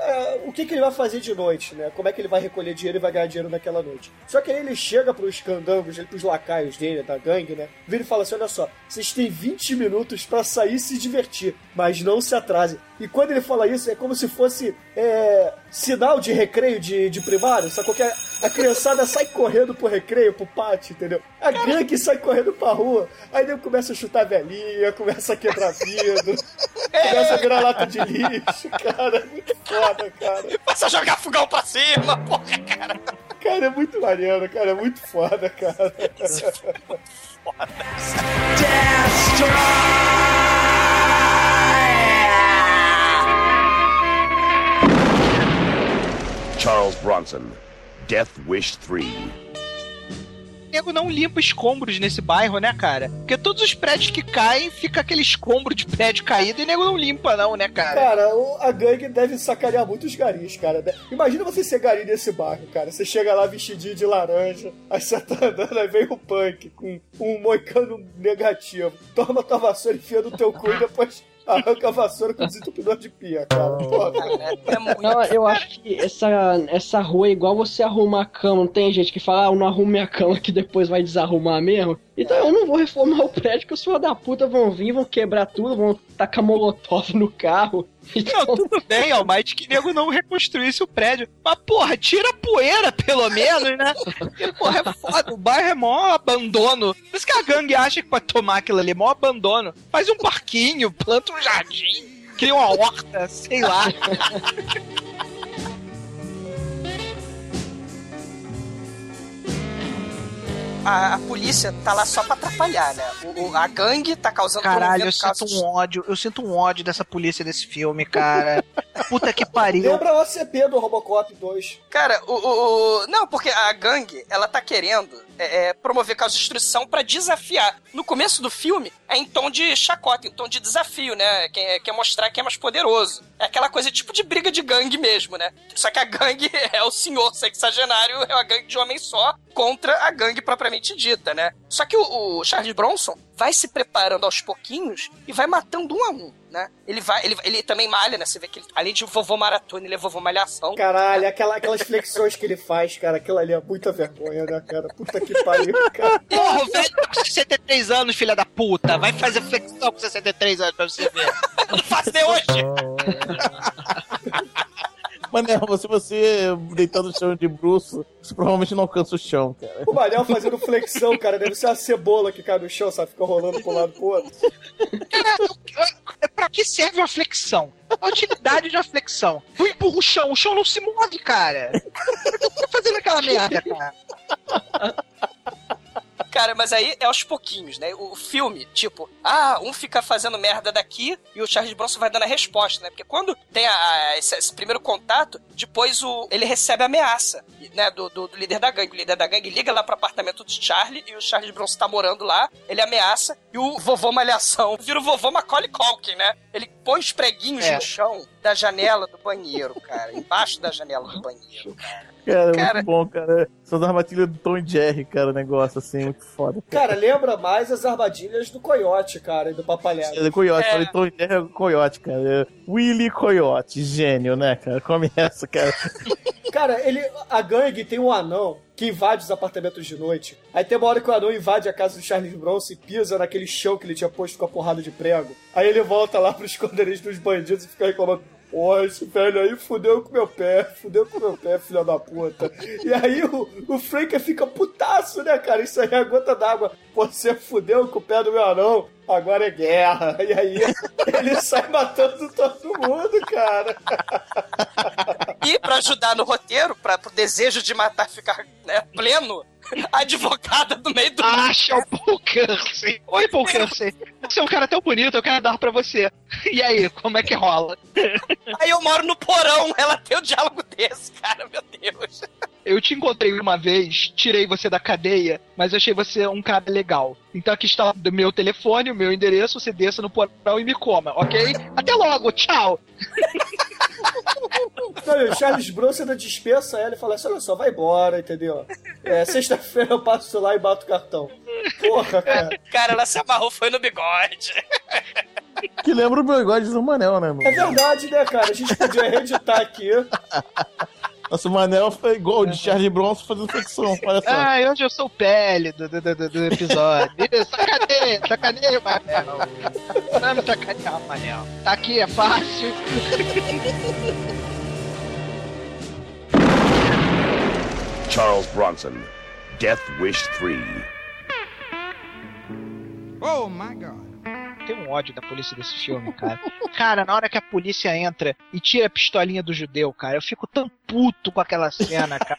é, o que, que ele vai fazer de noite, né? Como é que ele vai recolher dinheiro e vai ganhar dinheiro naquela noite. Só que aí ele chega pros candangos, pros lacaios dele, da gangue, né? Vira e fala assim: olha só, vocês têm 20 minutos pra sair e se divertir, mas não se atrasem. E quando ele fala isso, é como se fosse é, sinal de recreio de, de primário, sacou? Que a, a criançada sai correndo pro recreio, pro pátio, entendeu? A gangue sai correndo pra rua, aí ele começa a chutar velhinha, começa a quebrar vidro, começa a virar lata de lixo, cara, é muito foda, cara. Passa a jogar fogão pra cima, porra, cara. Cara, é muito maneiro, cara, é muito foda, cara. Charles Bronson, Death Wish 3. O nego não limpa escombros nesse bairro, né, cara? Porque todos os prédios que caem, fica aquele escombro de prédio caído e o nego não limpa, não, né, cara? Cara, a gangue deve sacanear muitos garis, cara. Imagina você ser gari nesse bairro, cara. Você chega lá vestidinho de laranja, aí você tá andando, aí vem o punk com um moicano negativo. Toma tua vassoura, enfia no teu cu e depois arranca a vassoura com desentupidor de pia, cara. Porra. É. Não, eu acho que essa, essa rua é igual você arrumar a cama. Não tem gente que fala, ah, eu não arrumo minha cama que depois vai desarrumar mesmo. Então eu não vou reformar o prédio que os filhos da puta vão vir, vão quebrar tudo, vão tacar molotov no carro. Não, tudo bem, Almighty, que nego não reconstruísse o prédio. Mas, porra, tira a poeira, pelo menos, né? Porque, porra, é foda. O bairro é mó abandono. Por isso que a gangue acha que pode tomar aquilo ali, é mó abandono. Faz um parquinho, planta um jardim, cria uma horta, sei lá. A, a polícia tá lá só pra atrapalhar, né? O- o- a gangue tá causando Caralho, eu sinto um ódio. Eu sinto um ódio dessa polícia desse filme, cara. Puta que pariu. Lembra o OCP do Robocop 2. Cara, o, o- o- Não, porque a gangue, ela tá querendo é, é, promover causa de destruição pra desafiar. No começo do filme, é em tom de chacota, em tom de desafio, né? Quer, quer mostrar que é mais poderoso. É aquela coisa tipo de briga de gangue mesmo, né? Só que a gangue é o senhor sexagenário, é uma gangue de homem só, contra a gangue propriamente dita, né? Só que o, o Charles Bronson vai se preparando aos pouquinhos e vai matando um a um, né? Ele vai, ele, ele também malha, né? Você vê que ele, além de vovô maratona, ele é vovô malhação. Caralho, aquela, aquelas flexões que ele faz, cara, aquilo ali é muita vergonha, né, cara? Puta que pariu, cara. Porra, o velho tá com 63 anos, filha da puta. Vai fazer flexão com 63 anos pra você ver. Eu não faço nem hoje. Manel, se você deitar no chão de bruxo, você provavelmente não alcança o chão, cara. O Manel fazendo flexão, cara, deve ser a cebola que cai no chão, sabe? Fica rolando pro lado pro outro. É pra que serve uma flexão? A utilidade de uma flexão. Eu empurro o chão, o chão não se move, cara. Eu tô fazendo aquela merda, cara. Cara, mas aí é aos pouquinhos, né? O filme, tipo, ah, um fica fazendo merda daqui e o Charles Bronson vai dando a resposta, né? Porque quando tem a, a- esse, esse primeiro contato, depois o, ele recebe a ameaça, né? Do, do, do líder da gangue. O líder da gangue liga lá pro apartamento do Charlie e o Charles Bronson tá morando lá, ele ameaça e o vovô Malhação vira o vovô Macaulay Culkin, né? Ele põe os preguinhos É. no chão da janela do banheiro, cara. Embaixo da janela do banheiro, cara. Cara, é Cara- muito bom, cara. São armadilhas do Tom e Jerry, cara, o negócio assim, muito foda. Cara, lembra mais as armadilhas do Coyote, cara, e do Papalhado. É do Coyote, É. falei Tom e Jerry é o Coyote, cara. É Willy Coyote, gênio, né, cara? Come essa, cara. Cara, ele, a gangue tem um anão que invade os apartamentos de noite. Aí tem uma hora que o anão invade a casa do Charles Bronson e pisa naquele chão que ele tinha posto com a porrada de prego. Aí ele volta lá pro esconderijo dos bandidos e fica reclamando. Pô, esse velho aí fudeu com meu pé, fudeu com meu pé, filha da puta. E aí o, o Frank fica putaço, né, cara? Isso aí é gota d'água. Você fudeu com o pé do meu anão, agora é guerra. E aí ele sai matando todo mundo, cara. E pra ajudar no roteiro, para pro desejo de matar ficar né, pleno, a advogada do meio do Acha o Paul Kersey. Oi, Paul Kersey. Você é um cara tão bonito, eu quero dar pra você. E aí, como é que rola? Aí eu moro no porão, ela tem um diálogo desse, cara, meu Deus. Eu te encontrei uma vez, tirei você da cadeia, mas achei você um cara legal. Então aqui está o meu telefone, o meu endereço, você desça no porão e me coma, ok? Até logo, tchau! Não, e o Charles Bronson ainda dispensa ela e fala assim: olha só, vai embora, entendeu? É, sexta-feira eu passo lá e bato o cartão. Porra, cara. Cara, ela se amarrou, foi no bigode. Que lembra o bigode do Manel, né, mano? É verdade, né, cara? A gente podia reeditar aqui. Nossa, o Manel foi igual o de Charlie Bronson fazendo flexão, olha só. Ah, hoje eu sou o pele do, do, do, do episódio. sacaneia, sacaneia, Manel. Não me sacanear, Manel. Tá aqui, é fácil. Charles Bronson, Death Wish 3. Oh my god. Tem um ódio da polícia desse filme, cara. Cara, na hora que a polícia entra e tira a pistolinha do judeu, cara, eu fico tão puto com aquela cena, cara.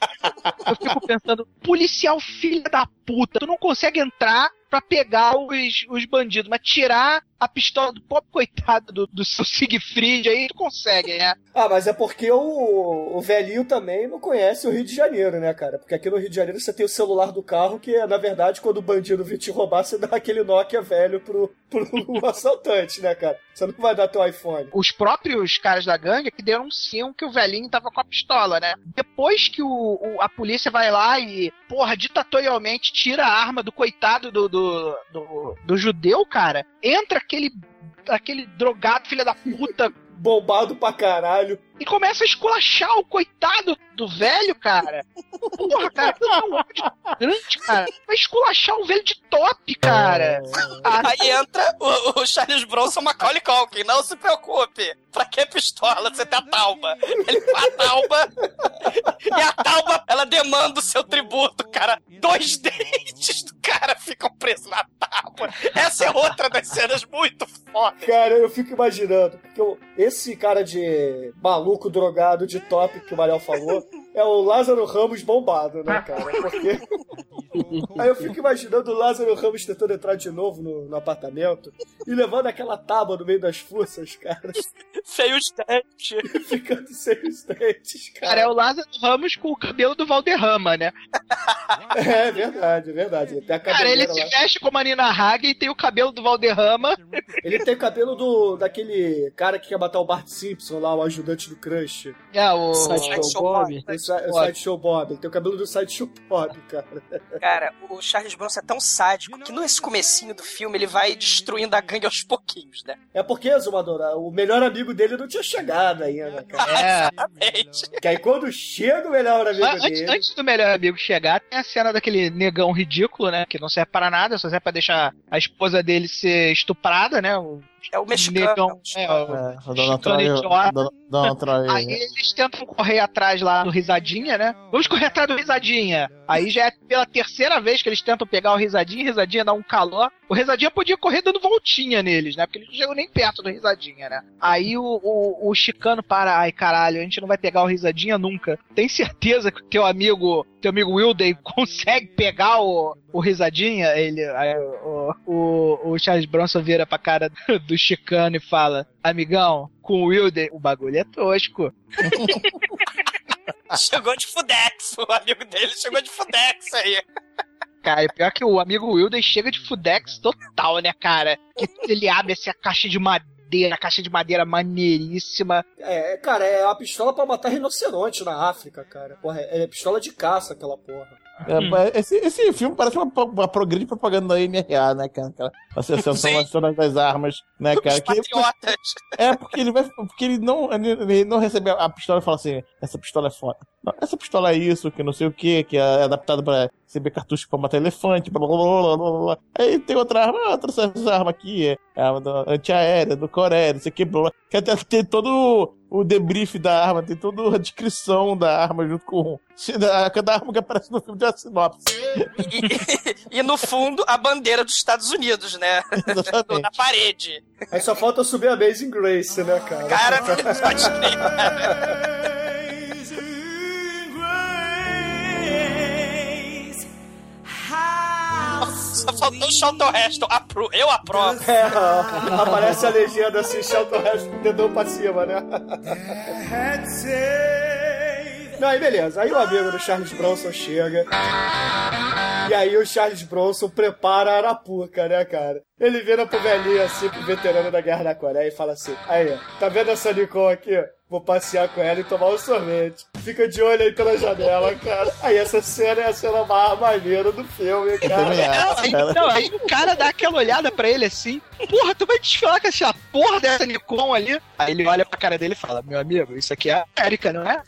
Eu fico pensando, policial filha da puta, tu não consegue entrar pra pegar os, os bandidos, mas tirar a pistola do pobre coitado do, do seu Siegfried aí, tu consegue, né? Ah, mas é porque o, o velhinho também não conhece o Rio de Janeiro, né, cara? Porque aqui no Rio de Janeiro você tem o celular do carro que, na verdade, quando o bandido vir te roubar, você dá aquele Nokia velho pro, pro assaltante, né, cara? Você não vai dar teu iPhone. Os próprios caras da gangue que denunciam que o velhinho tava com a pistola, né? Depois que o, o- a polícia vai lá e, porra, ditatorialmente tira a arma do coitado do, do, do, do judeu, cara, entra aquele, aquele drogado, filha da puta, Bombado pra caralho. E começa a esculachar o coitado do velho, cara. Porra, cara, que é um ódio grande, cara. Vai esculachar um velho de top, cara. Ah, Aí entra o, o Charles Bronson Macaulay Culkin, não se preocupe. Pra que pistola? Você tem a Tauba. Ele com a Tauba. E a Tauba, ela demanda o seu tributo, cara. Dois dentes do cara ficam presos na tábua. Essa é outra das cenas muito foda. Cara, eu fico imaginando, porque eu- esse cara de maluco drogado de top que o Mariel falou é o Lázaro Ramos bombado, né, cara? Porque. Aí eu fico imaginando o Lázaro Ramos tentando entrar de novo no, no apartamento e levando aquela tábua no meio das fuças, cara. Sem os dentes. Ficando sem os dentes, cara. Cara, é o Lázaro Ramos com o cabelo do Valderrama, né? É verdade, é verdade. Ele tem a Cara, ele cabeleira se lá. veste como a Nina Hagen e tem o cabelo do Valderrama. Ele tem o cabelo do, daquele cara que quer matar o Bart Simpson lá, o ajudante do Crush. É, o... Sideshow Bob. O, Si- o Sideshow Bob. Ele tem o cabelo do Sideshow Bob, cara. Cara, o Charles Bronson é tão sádico que nesse comecinho do filme ele vai destruindo a gangue aos pouquinhos, né? É porque, Zumadora, o melhor amigo dele não tinha chegado ainda, cara. É. Exatamente. Que aí quando chega o melhor amigo antes, dele. antes do melhor amigo chegar, tem a cena daquele negão ridículo, né? Que não serve para nada, só serve pra deixar a esposa dele ser estuprada, né? O É o mexicano. negão. É, o É, o Donald Trump. Trump. Aí eles tentam correr atrás lá do Risadinha, né? Vamos correr atrás do Risadinha. Aí já é pela terceira vez que eles tentam pegar o Risadinha, o Risadinha dá um calor. O Risadinha podia correr dando voltinha neles, né? Porque eles não chegam nem perto do Risadinha, né? Aí o, o, o Chicano para, ai caralho, a gente não vai pegar o Risadinha nunca. Tem certeza que o teu amigo, teu amigo Wilden consegue pegar o, o Risadinha? Ele, aí, o, o, o Charles Bronson vira pra cara do, Chicano e fala, amigão, com o Wilden, o bagulho é tosco. Chegou de Fudex, o amigo dele chegou de Fudex aí. Cara, e pior que o amigo Wilden chega de Fudex total, né, cara? Que ele abre essa caixa de madeira, caixa de madeira maneiríssima. É, cara, é uma pistola pra matar rinoceronte na África, cara. Porra, é pistola de caça aquela porra. É, esse, esse filme parece uma, uma programa de propaganda da NRA, né, cara? Aquela Associação. Nacional das Armas, né, cara? Os Que, patriotas. é, porque ele vai. Porque ele não, ele, não recebe a pistola e fala assim: essa pistola é foda. Não, essa pistola é isso, que não sei o que, que é adaptada pra receber cartucho pra matar elefante, blá blá blá blá blá. Aí tem outra arma, ah, outra essa arma aqui, é do- antiaérea, do Coreia, não sei o que, blá blá. Que até tem todo o debrief da arma, tem toda a descrição da arma junto com. Da, cada arma que aparece no filme tem a sinopse. E, e no fundo, a bandeira dos Estados Unidos, né? Exatamente. Na parede. Aí só falta subir a Amazing Grace, né, cara? Cara, pode crer. Só faltou Charlton Heston. Apro eu aprovo. É, aparece a legenda assim, Shelton Heston, dedão pra cima, né? Não, aí beleza. Aí o amigo do Charles Bronson chega. E aí o Charles Bronson prepara a Arapuca, né, cara? Ele vira pro velhinho assim, pro veterano da Guerra da Coreia e fala assim: Aí, tá vendo essa Nicole aqui? Vou passear com ela e tomar um sorvete. Fica de olho aí pela janela, cara. Aí essa cena é a cena mais maneira do filme, cara. acho. Aí, não, aí o cara dá aquela olhada pra ele assim, porra, tu vai desfilar com essa porra dessa Nikon ali? Aí ele olha pra cara dele e fala, meu amigo, isso aqui é a América, não é?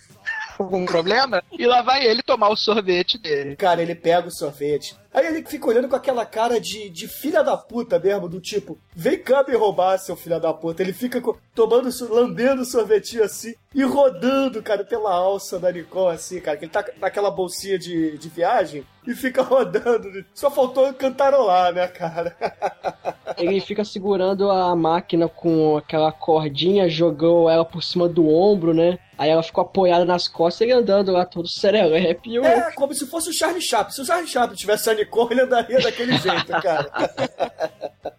Algum problema? E lá vai ele tomar o sorvete dele. Cara, ele pega o sorvete. Aí ele fica olhando com aquela cara de, de filha da puta mesmo, do tipo, vem cá me roubar, seu filho da puta. Ele fica tomando, lambendo o sorvetinho assim e rodando, cara, pela alça da Nicole, assim, cara. Que ele tá naquela bolsinha de, de viagem e fica rodando. Só faltou cantarolar, né, cara? Ele fica segurando a máquina com aquela cordinha, jogou ela por cima do ombro, né? Aí ela ficou apoiada nas costas e andando lá todo serelepe. É, como se fosse o Charlie Chaplin. Se o Charlie Chaplin tivesse ele andaria daquele jeito, cara.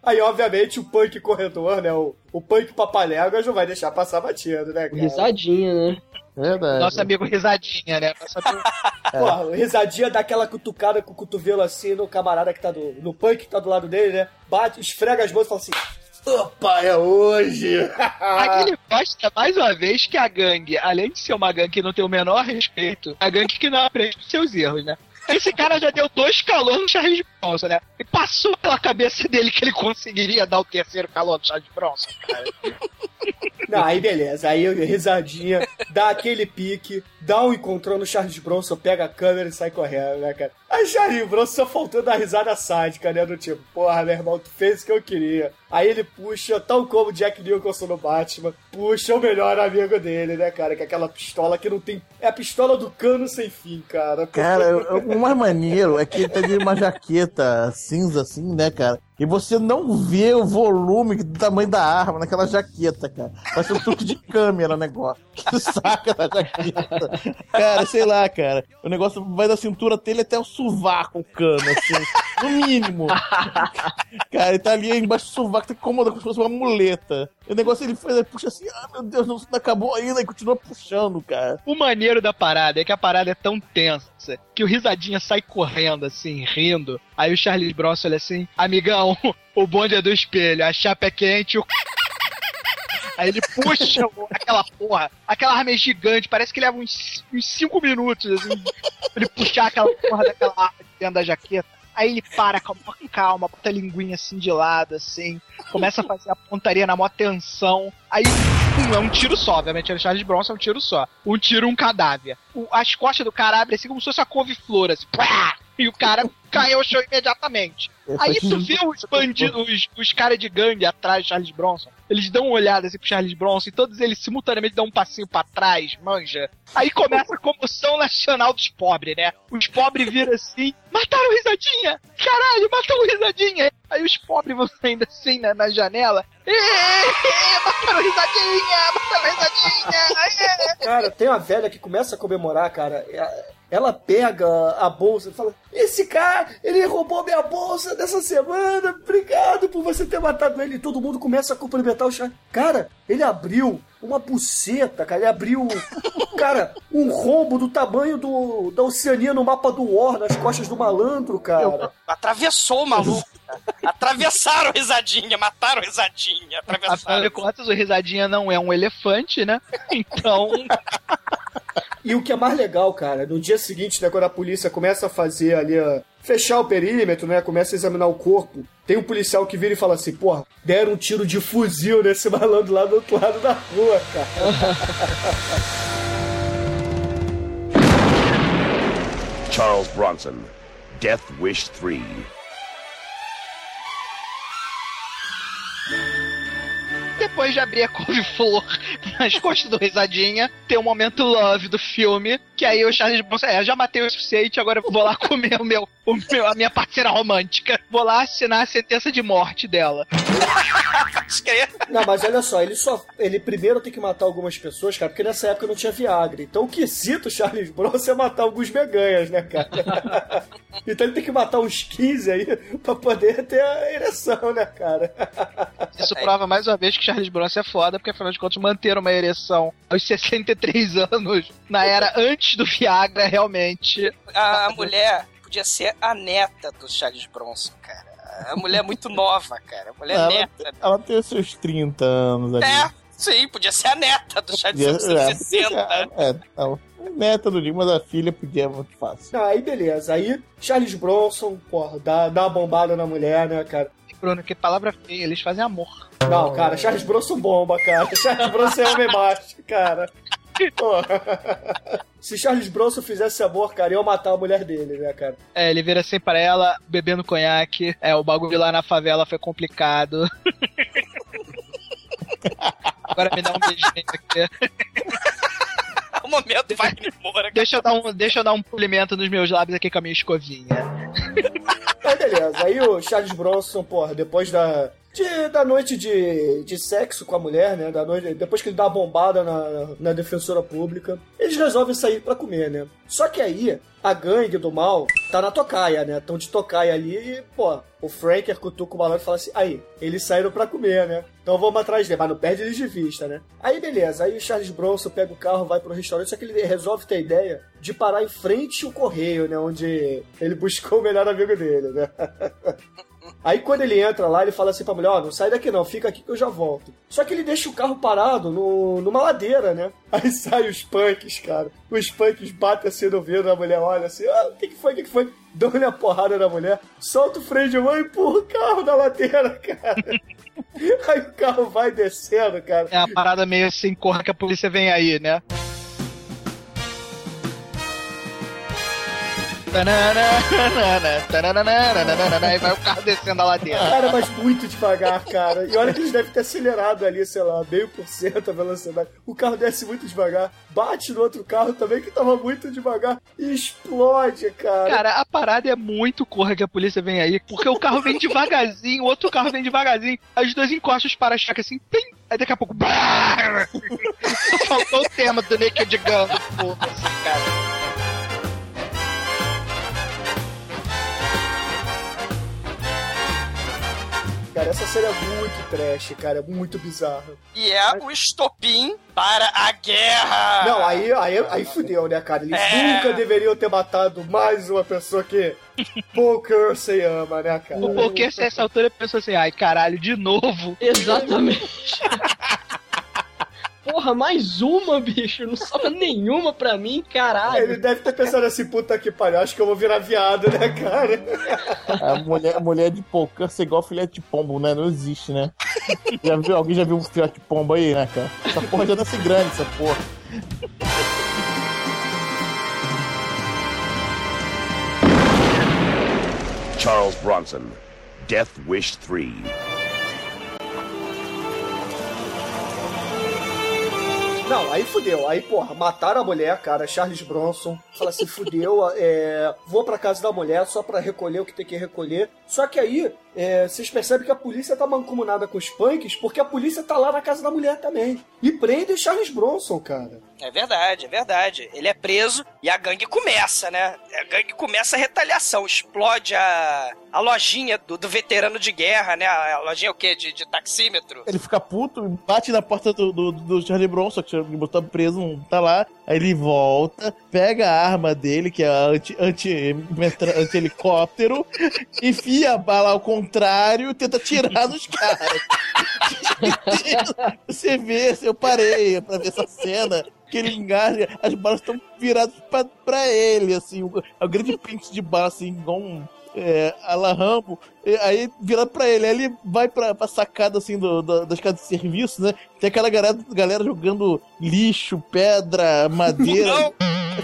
Aí, obviamente, o punk corredor, né? O, o punk papaléguas não vai deixar passar batido, né, cara? Risadinha, né? Verdade. Nosso amigo risadinha, né? Nosso amigo... Pô, risadinha dá aquela cutucada com o cotovelo assim no camarada que tá do. no punk que tá do lado dele, né? Bate, esfrega as mãos e fala assim. Opa, é hoje! Aí ele mostra mais uma vez que a gangue, além de ser uma gangue que não tem o menor respeito, é a gangue que não aprende com seus erros, né? Esse cara já deu dois calores no Charles Bronson, né? E passou pela cabeça dele que ele conseguiria dar o terceiro calor no Charles Bronson, cara. Não, aí beleza, aí risadinha, dá aquele pique, dá um encontrão no Charles Bronson, pega a câmera e sai correndo, né, cara? Aí Charles Bronson só faltou dar risada sádica, né? Do tipo, porra, meu irmão, tu fez o que eu queria. Aí ele puxa, tal como Jack Nicholson no Batman, puxa o melhor amigo dele, né, cara? Que é aquela pistola que não tem. É a pistola do cano sem fim, cara. Cara, o mais maneiro é que ele tá de uma jaqueta cinza assim, né, cara? E você não vê o volume do tamanho da arma naquela jaqueta, cara. Parece um truque de câmera negócio. Que saca da jaqueta. Cara, sei lá, cara. O negócio vai da cintura dele até o sovaco, o cano, assim. No mínimo. Cara, ele tá ali embaixo do sovaco, tá incomodando como se fosse uma muleta. E o negócio ele, faz, ele puxa assim, ah, meu Deus, não acabou ainda, e continua puxando, cara. O maneiro da parada é que a parada é tão tensa que o risadinha sai correndo, assim, rindo. Aí o Charles Bronson olha assim, amigão, o bonde é do espelho, a chapa é quente, o Aí ele puxa aquela porra, aquela arma é gigante, parece que leva uns 5 minutos, assim, pra ele puxar aquela porra daquela arma de dentro da jaqueta. Aí ele para com calma, bota a linguinha assim de lado, assim, começa a fazer a pontaria na maior tensão. Aí, pum, é um tiro só, obviamente, o Charles Bronson é um tiro só. Um tiro, um cadáver. O- as costas do cara abrem assim como se fosse uma couve-flor, assim, pá! E o cara cai ao chão imediatamente. É, Aí tu vê os bandidos, os, os caras de gangue atrás de Charles Bronson. Eles dão uma olhada assim pro Charles Bronson e todos eles simultaneamente dão um passinho pra trás, manja. Aí começa a comoção nacional dos pobres, né? Os pobres viram assim, mataram risadinha! Caralho, mataram risadinha! Aí os pobres vão saindo assim né, na janela. "Ê, Mataram o risadinha! Mataram risadinha! Ê!" Cara, tem uma velha que começa a comemorar, cara. e- Ela pega a bolsa e fala: Esse cara, ele roubou minha bolsa dessa semana. Obrigado por você ter matado ele. E todo mundo começa a cumprimentar o Charles. Cara, ele abriu uma buceta, cara. Ele abriu, cara, um rombo do tamanho do, da Oceania no mapa do War, nas costas do malandro, cara. Atravessou o maluco. Atravessaram risadinha, mataram risadinha, Afinal de atravessaram. contas, o risadinha não é um elefante, né? Então. E o que é mais legal, cara, no dia seguinte, né, quando a polícia começa a fazer ali, a fechar o perímetro, né, começa a examinar o corpo, tem um policial que vira e fala assim, porra, deram um tiro de fuzil nesse malandro lá do outro lado da rua, cara. Charles Bronson, Death Wish 3. Depois de abrir a couve-flor nas costas do Risadinha, tem o momento love do filme, que aí o Charles Bronson, é, já matei o suficiente, agora eu vou lá comer o meu, o meu, a minha parceira romântica. Vou lá assinar a sentença de morte dela. Não, mas olha só, ele só. Ele primeiro tem que matar algumas pessoas, cara, porque nessa época não tinha Viagra. Então o que cita o Charles Bronson é matar alguns meganhas, né, cara? então ele tem que matar uns 15 aí pra poder ter a ereção, né, cara? Isso prova mais uma vez que Charles Bronson é foda, porque afinal de contas manter uma ereção aos 63 anos, na era antes do Viagra, realmente. A mulher podia ser a neta do Charles Bronson, cara. A mulher é muito nova, cara. A mulher ela, neta. ela tem seus 30 anos ali. É, sim, podia ser a neta do Charles Podia- Bronson, é, 60. É, não. Neta do Lima da filha podia muito fácil. Não, aí beleza. Aí Charles Bronson, porra, dá, dá uma bombada na mulher, né, cara? Bruno, que palavra feia, eles fazem amor. Não, cara, Charles Bronson bomba, cara. Charles Bronson é homem macho, cara. Porra. Se Charles Bronson fizesse amor, cara, ia matar a mulher dele, né, cara? É, ele vira assim pra ela, bebendo conhaque. É, o bagulho lá na favela foi complicado. Agora me dá um beijinho aqui. O momento vai embora. Deixa eu, dar um, deixa eu dar um polimento nos meus lábios aqui com a minha escovinha. Aí beleza, aí o Charles Bronson, porra, depois da. De- da noite de, de sexo com a mulher, né? Da noite, depois que ele dá a bombada na, na defensora pública, eles resolvem sair pra comer, né? Só que aí, a gangue do mal tá na tocaia, né? Tão de tocaia ali e, pô, o Franker cutuca o malandro e fala assim: aí, eles saíram pra comer, né? Então vamos atrás dele, mas não perde eles de vista, né? Aí beleza, aí o Charles Bronson pega o carro, vai pro restaurante, só que ele resolve ter a ideia de parar em frente ao correio, né? Onde ele buscou o melhor amigo dele, né? Aí quando ele entra lá, ele fala assim pra mulher, ó, não sai daqui não, fica aqui que eu já volto. Só que ele deixa o carro parado no, numa ladeira, né? Aí sai os punks, cara. Os punks batem assim no vidro, a mulher olha assim, ah, o que que foi, o que que foi? Dão-lhe a porrada na mulher, solta o freio de mão e empurra o carro da ladeira, cara. Aí o carro vai descendo, cara. É uma parada meio assim, corra que a polícia vem aí, né? Aí vai o carro descendo a ladeira. Cara, mas muito devagar, cara. E olha que eles devem ter acelerado ali, sei lá, meio por cento a velocidade. O carro desce muito devagar, bate no outro carro também que tava muito devagar e explode, cara. Cara, a parada é muito corra que a polícia vem aí, porque o carro vem devagarzinho, o outro carro vem devagarzinho, as duas encostam os para-choque assim, pim, aí daqui a pouco. brrr. Só faltou o tema do Naked Gun do povo, assim, cara. Cara, essa série é muito trash, cara, é muito bizarro. E é o estopim para a guerra. Não, aí, aí, aí fudeu, né, cara? Eles É. nunca deveriam ter matado mais uma pessoa que Paul Kersey ama, né, cara? O porque se essa altura pensou assim, ai caralho, de novo. Exatamente. Porra, mais uma, bicho. Não sobra nenhuma pra mim, caralho. Ele deve ter pensado assim, puta que pariu, acho que eu vou virar viado, né, cara? A mulher, a mulher de pouca é igual filhote de pombo, né? Não existe, né? Já viu, alguém já viu um filhote de pombo aí, né, cara? Essa porra já nasce grande, essa porra. Charles Bronson, Death Wish 3. Não, aí fudeu. Aí, porra, mataram a mulher, cara, Charles Bronson. Fala assim, fudeu, é, vou pra casa da mulher só pra recolher o que tem que recolher. Só que aí, é, vocês percebem que a polícia tá mancomunada com os punks porque a polícia tá lá na casa da mulher também. E prende o Charles Bronson, cara. É verdade, é verdade. Ele é preso e a gangue começa, né? A gangue começa a retaliação. Explode a, a lojinha do, do veterano de guerra, né? A, a lojinha o quê? De, de taxímetro. Ele fica puto, bate na porta do, do, do Charlie Bronson, que ele botou preso, não tá lá. Aí ele volta, pega a arma dele, que é anti-helicóptero, anti, enfia a bala ao contrário e tenta tirar dos caras. Você vê, eu parei pra ver essa cena que ele engaja, as balas estão viradas pra, pra ele, assim, o, o grande pente de bala, assim, igual um é, aí vira pra ele, aí ele vai pra, pra sacada assim do, do, das casas de serviço, né? Tem aquela galera, galera jogando lixo, pedra, madeira,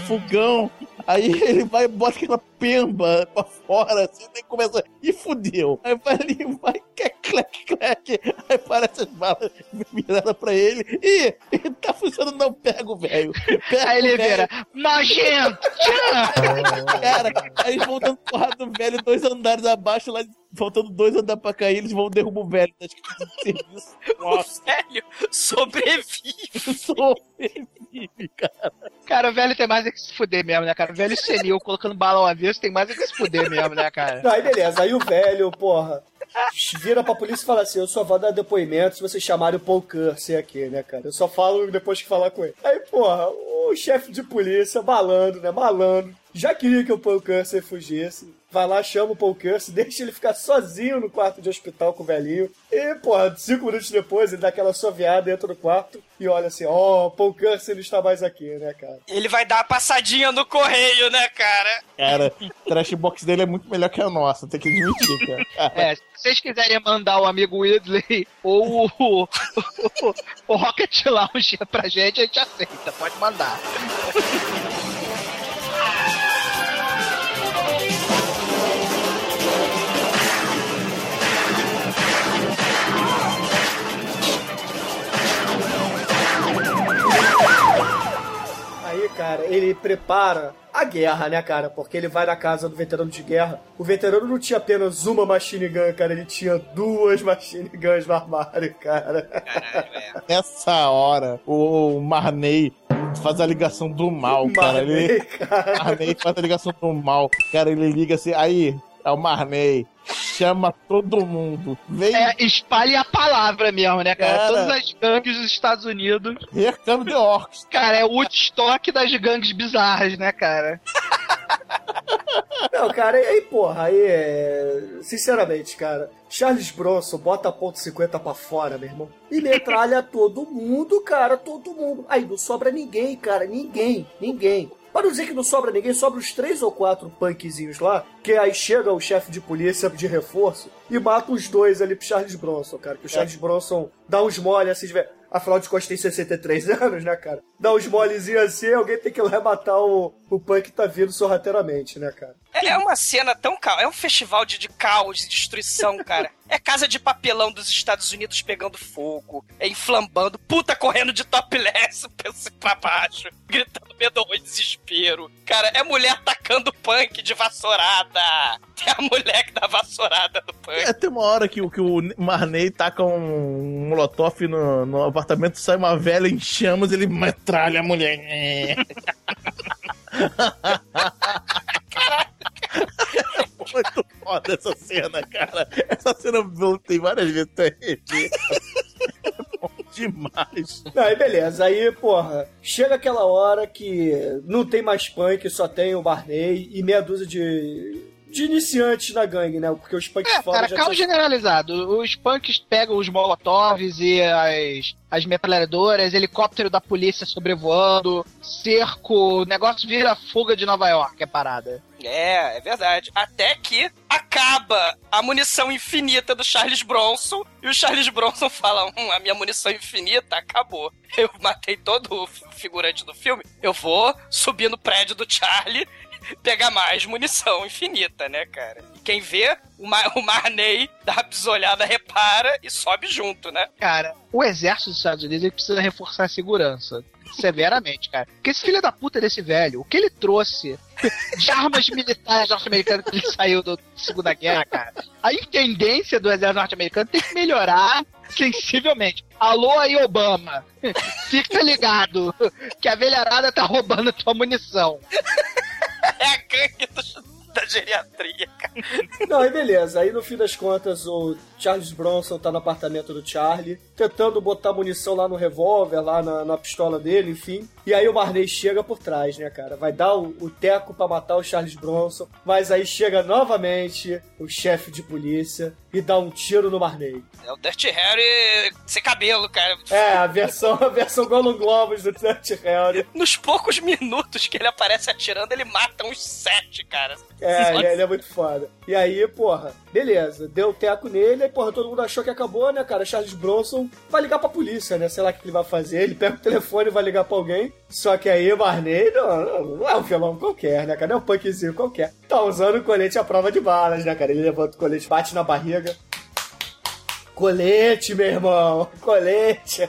fogão. Aí ele vai e bota aquela pemba pra fora, assim, e começa. E fudeu. Aí vai ali, vai, clec, clec, clec. Aí parece as balas viradas pra ele. E, e tá funcionando, não, pego, velho. Aí ele vira, nojento! Cara, aí dando porrada no velho, dois andares abaixo, lá faltando dois andar pra cair, eles vão derrubar o velho das casas de serviço. Nossa. Velho sobrevive. sobrevive, cara. Cara, o velho tem mais é que se fuder mesmo, né, cara? O velho senil colocando bala ao avesso tem mais é que se fuder mesmo, né, cara? Aí beleza, aí o velho, porra, vira pra polícia e fala assim: Eu só vou dar depoimento se vocês chamarem o Paul Cursey aqui, né, cara? Eu só falo depois que falar com ele. Aí, porra, o chefe de polícia, balando, né? Balando. Já queria que o Paul Cursey fugisse. Vai lá, chama o Paul Cursey, deixa ele ficar sozinho no quarto de hospital com o velhinho. E, porra, cinco minutos depois, ele dá aquela soviada dentro do quarto e olha assim: Ó, oh, Paul Cursey não está mais aqui, né, cara? Ele vai dar a passadinha no correio, né, cara? Cara, o trash box dele é muito melhor que a nossa, tem que admitir, cara. É, se vocês quiserem mandar o amigo Whitley ou o, o, o, o Rocket Lounge pra gente, a gente aceita, pode mandar. cara, ele prepara a guerra, né, cara? Porque ele vai na casa do veterano de guerra. O veterano não tinha apenas uma machine gun, cara, ele tinha duas machine guns no armário, cara. Nessa hora, o Marney faz a ligação do mal, cara. Marney, ele, cara. Marney faz a ligação do mal. Cara, ele liga assim, aí, é o Marney. Chama todo mundo. Vem. É, espalhe a palavra mesmo, né, cara? Cara. Todas as gangues dos Estados Unidos. Recamo de orcs. Cara, é o Woodstock das gangues bizarras, né, cara? Não, cara, e aí, porra, aí é. Sinceramente, cara, Charles Bronson bota a ponto .50 pra fora, meu irmão. E metralha todo mundo, cara, todo mundo. Aí não sobra ninguém, cara, ninguém, ninguém. Para não dizer que não sobra ninguém, sobra os três ou quatro punkzinhos lá, que aí chega o chefe de polícia de reforço e mata os dois ali pro Charles Bronson, cara. Que o Charles Bronson dá uns mole assim, de. Afinal de contas tem 63 anos, né, cara? Dá uns molezinhos assim, alguém tem que ir lá matar o, o punk tá vindo sorrateiramente, né, cara? É, é uma cena tão caos. É um festival de, de caos e destruição, cara. É casa de papelão dos Estados Unidos pegando fogo, é inflambando, puta correndo de topless pra baixo, gritando medo e desespero. Cara, é mulher tacando punk de vassourada. Tem a mulher que dá vassourada no punk. É, tem uma hora que, o- que o Marney taca um molotov no, no apartamento, sai uma velha em chamas, ele metralha a mulher. É. Muito foda essa cena, cara. Essa cena voltei várias vezes. É bom demais. Aí beleza. Aí, porra, chega aquela hora que não tem mais punk, só tem o Barney e meia dúzia de, de iniciantes na gangue, né? Porque os punks É, fora cara, já caos tinham... generalizado. Os punks pegam os molotovs e as, as metralhadoras, helicóptero da polícia sobrevoando, cerco, o negócio vira fuga de Nova York, é parada. É, é verdade. Até que acaba a munição infinita do Charles Bronson e o Charles Bronson fala: hum, a minha munição infinita acabou. Eu matei todo o figurante do filme. Eu vou subir no prédio do Charlie pegar mais munição infinita, né, cara? quem vê, o, Mar o Marney dá uma pisolhada, repara e sobe junto, né? Cara, o exército dos Estados Unidos precisa reforçar a segurança. Severamente, cara. Porque esse filho da puta desse velho, o que ele trouxe de armas militares norte-americanas que ele saiu da Segunda Guerra, cara. A intendência do exército norte-americano tem que melhorar sensivelmente. Alô aí, Obama. Fica ligado que a velharada tá roubando tua munição. É a gangue do, da geriatria, cara. Não, aí beleza. Aí no fim das contas o Charles Bronson tá no apartamento do Charlie, tentando botar munição lá no revólver, lá na, na pistola dele, enfim. E aí o Marney chega por trás, né, cara? Vai dar o, o teco pra matar o Charles Bronson, mas aí chega novamente o chefe de polícia e dá um tiro no Marney. É o Dirty Harry sem cabelo, cara. É, a versão, a versão Golden Globes do Dirty Harry. Nos poucos minutos que ele aparece atirando, ele mata uns sete, cara. É, ele, ele é muito foda. E aí, porra, beleza, deu teco nele, aí, porra, todo mundo achou que acabou, né, cara? Charles Bronson vai ligar pra polícia, né? Sei lá o que ele vai fazer. Ele pega o telefone e vai ligar pra alguém. Só que aí Barney não, não, não é um vilão qualquer, né, cara? Não é um punkzinho qualquer. Tá usando o colete à prova de balas, né, cara? Ele levanta o colete, bate na barriga. Colete, meu irmão! Colete!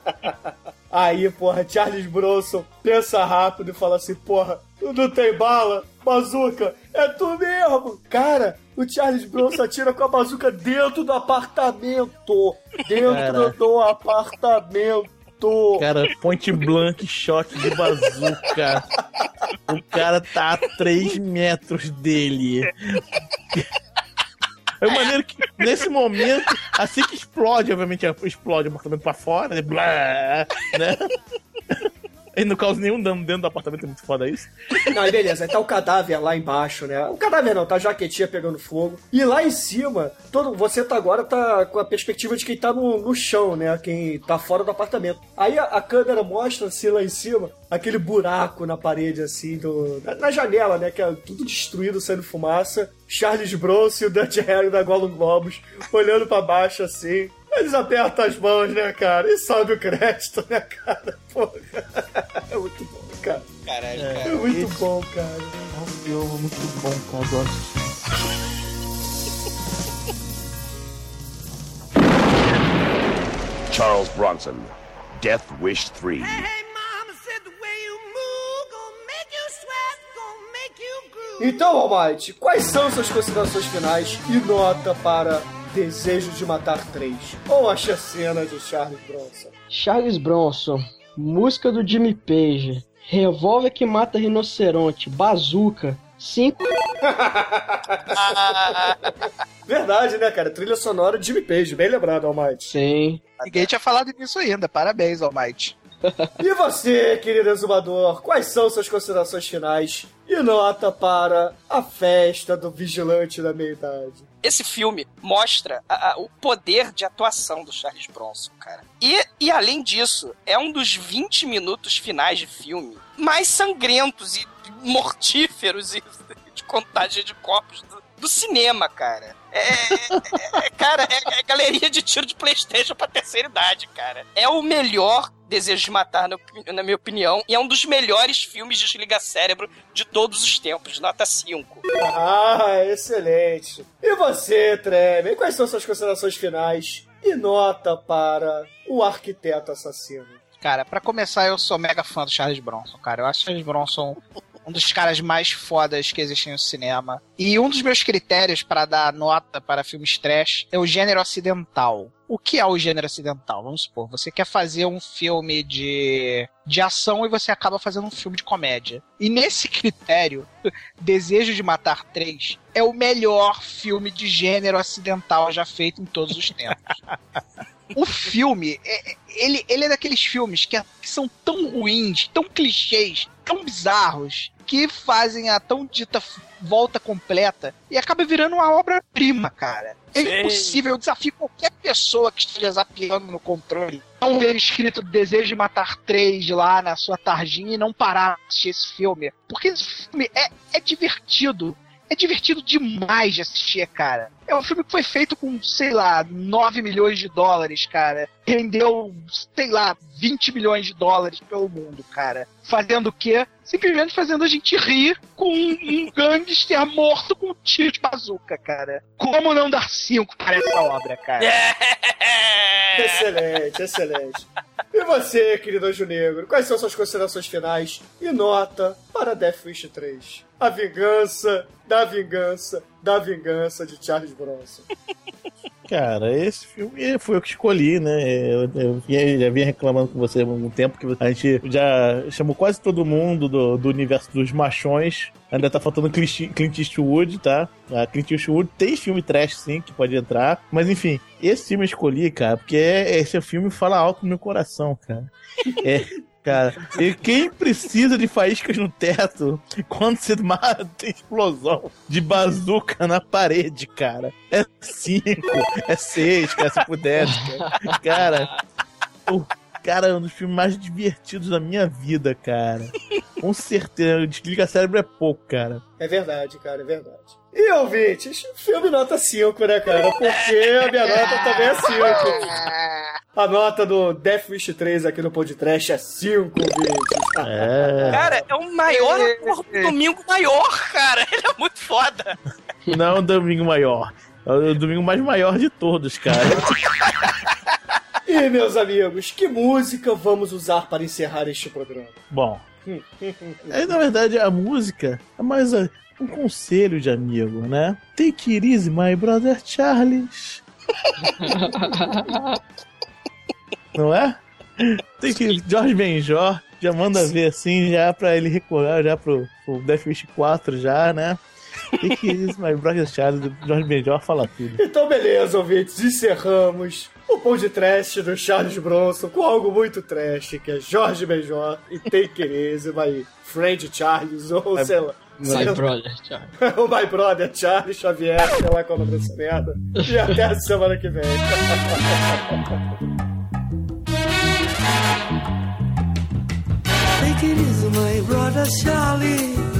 Aí, porra, Charles Bronson pensa rápido e fala assim: porra, não tem bala? Bazuca, é tu mesmo! Cara, o Charles Bronson atira com a bazuca dentro do apartamento! Dentro do apartamento! Cara, point blank shot de bazuca. O cara tá a 3 metros dele. É maneiro que, nesse momento, assim que explode, obviamente explode o apartamento pra fora, né? Blá, né? Ele não causa nenhum dano dentro do apartamento, é muito foda isso. Não, aí beleza, aí tá o cadáver lá embaixo, né? O cadáver não, tá a jaquetinha pegando fogo. E lá em cima, todo, você tá agora tá com a perspectiva de quem tá no, no chão, né? Quem tá fora do apartamento. Aí a, a câmera mostra assim lá em cima, aquele buraco na parede, assim, do, na, na janela, né? Que é tudo destruído, saindo fumaça. Charles Bronson e o Dutch Harry da Gollum Globos olhando pra baixo assim. Eles apertam as mãos, né, cara? E sobe o crédito, né, cara? Porra. É muito bom, cara. Caralho, É, cara. muito esse- bom, cara. É um filme muito bom, cara. eu gosto. Charles Bronson, Death Wish 3. Então, Almighty, quais são suas considerações finais e nota para Desejo de Matar 3? Ou a chacena de Charles Bronson? Charles Bronson, música do Jimmy Page, revólver que mata rinoceronte, bazuca, 5. Verdade, né, cara? Trilha sonora de Jimmy Page, bem lembrado, Almighty. Sim. Ninguém tinha falado nisso ainda. Parabéns, Almighty. E você, querido exumador, quais são suas considerações finais e nota para a festa do vigilante da meia-idade? Esse filme mostra a- a- o poder de atuação do Charles Bronson, cara. E, e além disso, é um dos 20 minutos finais de filme mais sangrentos e mortíferos e de contagem de corpos do, do cinema, cara. É, é- é- cara, é, é galeria de tiro de Playstation pra terceira idade, cara. É o melhor Desejo de Matar, na, minha opinião, e é um dos melhores filmes de desliga cérebro de todos os tempos, nota 5. Ah, excelente. E você, Treme, quais são suas considerações finais e nota para o arquiteto assassino? Cara, pra começar, eu sou mega fã do Charles Bronson, cara. Eu acho Charles Bronson um dos caras mais fodas que existem no cinema. E um dos meus critérios para dar nota para filmes trash é o gênero ocidental. O que é o gênero ocidental? Vamos supor, você quer fazer um filme de, de ação e você acaba fazendo um filme de comédia. E nesse critério, Desejo de Matar 3 é o melhor filme de gênero ocidental já feito em todos os tempos. O filme, é- é- ele, ele é daqueles filmes que, é- que são tão ruins, tão clichês, tão bizarros, que fazem a tão dita volta completa e acaba virando uma obra-prima, cara. É Sim. impossível, eu desafio qualquer pessoa que esteja zapeando no controle não ver escrito Desejo de Matar 3 lá na sua tarjinha e não parar de assistir esse filme. Porque esse filme é, é divertido. É divertido demais de assistir, cara. É um filme que foi feito com, sei lá, 9 milhões de dólares, cara. Rendeu, sei lá, 20 milhões de dólares pelo mundo, cara. Fazendo o quê? Simplesmente fazendo a gente rir com um gangster morto com um tiro de bazuca, cara. Como não dar cinco para essa obra, cara? Excelente, excelente. E você, querido Anjo Negro, quais são suas considerações finais e nota para Death Wish 3? A vingança da vingança da vingança de Charles Bronson. Cara, esse filme foi eu que escolhi, né? Eu, eu vinha- já vinha reclamando com você há algum tempo que a gente já chamou quase todo mundo do, do universo dos machões. Ainda tá faltando Clint, Clint Eastwood, tá? A Clint Eastwood tem filme trash, sim, que pode entrar. Mas enfim, esse filme eu escolhi, cara, porque é- esse filme fala alto no meu coração, cara. É. Cara, e quem precisa de faíscas no teto quando você mata tem explosão de bazuca na parede, cara? É cinco, é seis, cara, se pudesse, cara. Cara, o cara é um dos filmes mais divertidos da minha vida, cara. Com certeza, desliga cérebro é pouco, cara. É verdade, cara, é verdade. E ouvintes, filme nota 5, né, cara? Porque a minha nota também é 5. A nota do Death Wish 3 aqui no podcast é 5, ouvintes. É. Cara, é o maior do domingo maior, cara. Ele é muito foda. Não o domingo maior. É o domingo mais maior de todos, cara. E, meus amigos, que música vamos usar para encerrar este programa? Bom, É, na verdade, a música é mais um conselho de amigo, né? Take it easy, my brother Charles. Não é? Tem que. George Benjor já manda ver assim, já pra ele recuar já pro, pro Death Wish 4 já, né? Take it easy, my brother Charles, do George Benjor fala tudo. Então, beleza, ouvintes, encerramos o pão de trash do Charles Bronson com algo muito trash, que é Jorge Benjor e Take It Easy, my friend Charles, ou My- sei lá. My brother, Charles. o My Brother Charles Xavier, sei lá qual é o nome dessa merda. E até a semana que vem. Take it easy, my brother Charlie.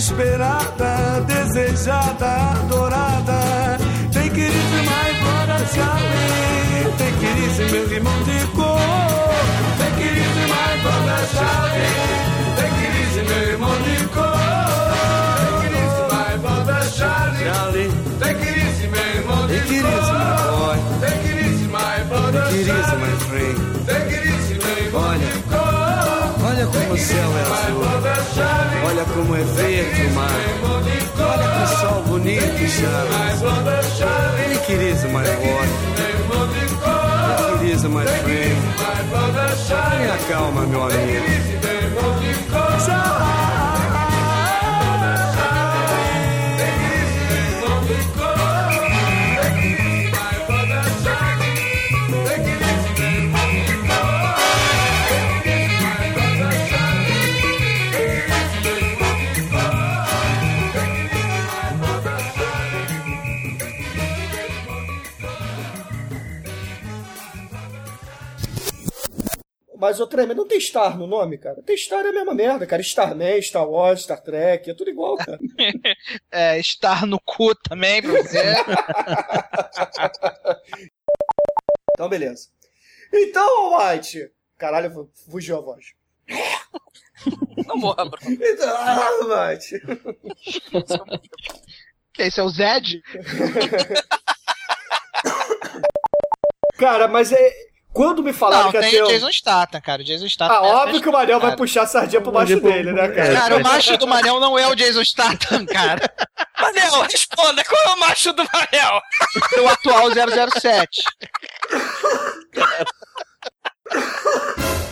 esperada, desejada, adorada. Take it easy, my brother Charlie, take it easy, meu irmão de cor. Take it easy, my brother Charlie, take it easy, meu irmão de cor. It easy, my brother Charlie, Charlie. take it easy, meu irmão de. Take it easy, my brother Take it easy, Charlie. my friend. Olha como o céu é azul. Olha como é verde o mar. Olha que sol bonito, it easy, my boy. Take it easy, my friend. Tenha calma, meu amigo. Mas o treme não tem Star no nome, cara. Tem Star é a mesma merda, cara. Starman, Star Wars, Star Trek, é tudo igual, cara. É, estar no cu também, pra você. Então, beleza. Então, White. Caralho, fugiu a voz. Não morra, Bruno. Então, ah, White. Que esse é o Zed? Cara, mas é. Quando me falaram Não, que ia tem ter. o um- Jason Statham, cara. O Jason Statham. Ah, é óbvio que o Manel vai cara. puxar a sardinha pro baixo dele, né, cara? Cara, o macho do Manel não é o Jason Statham, cara. Manel, responda, qual é o macho do Manel? É o atual 007.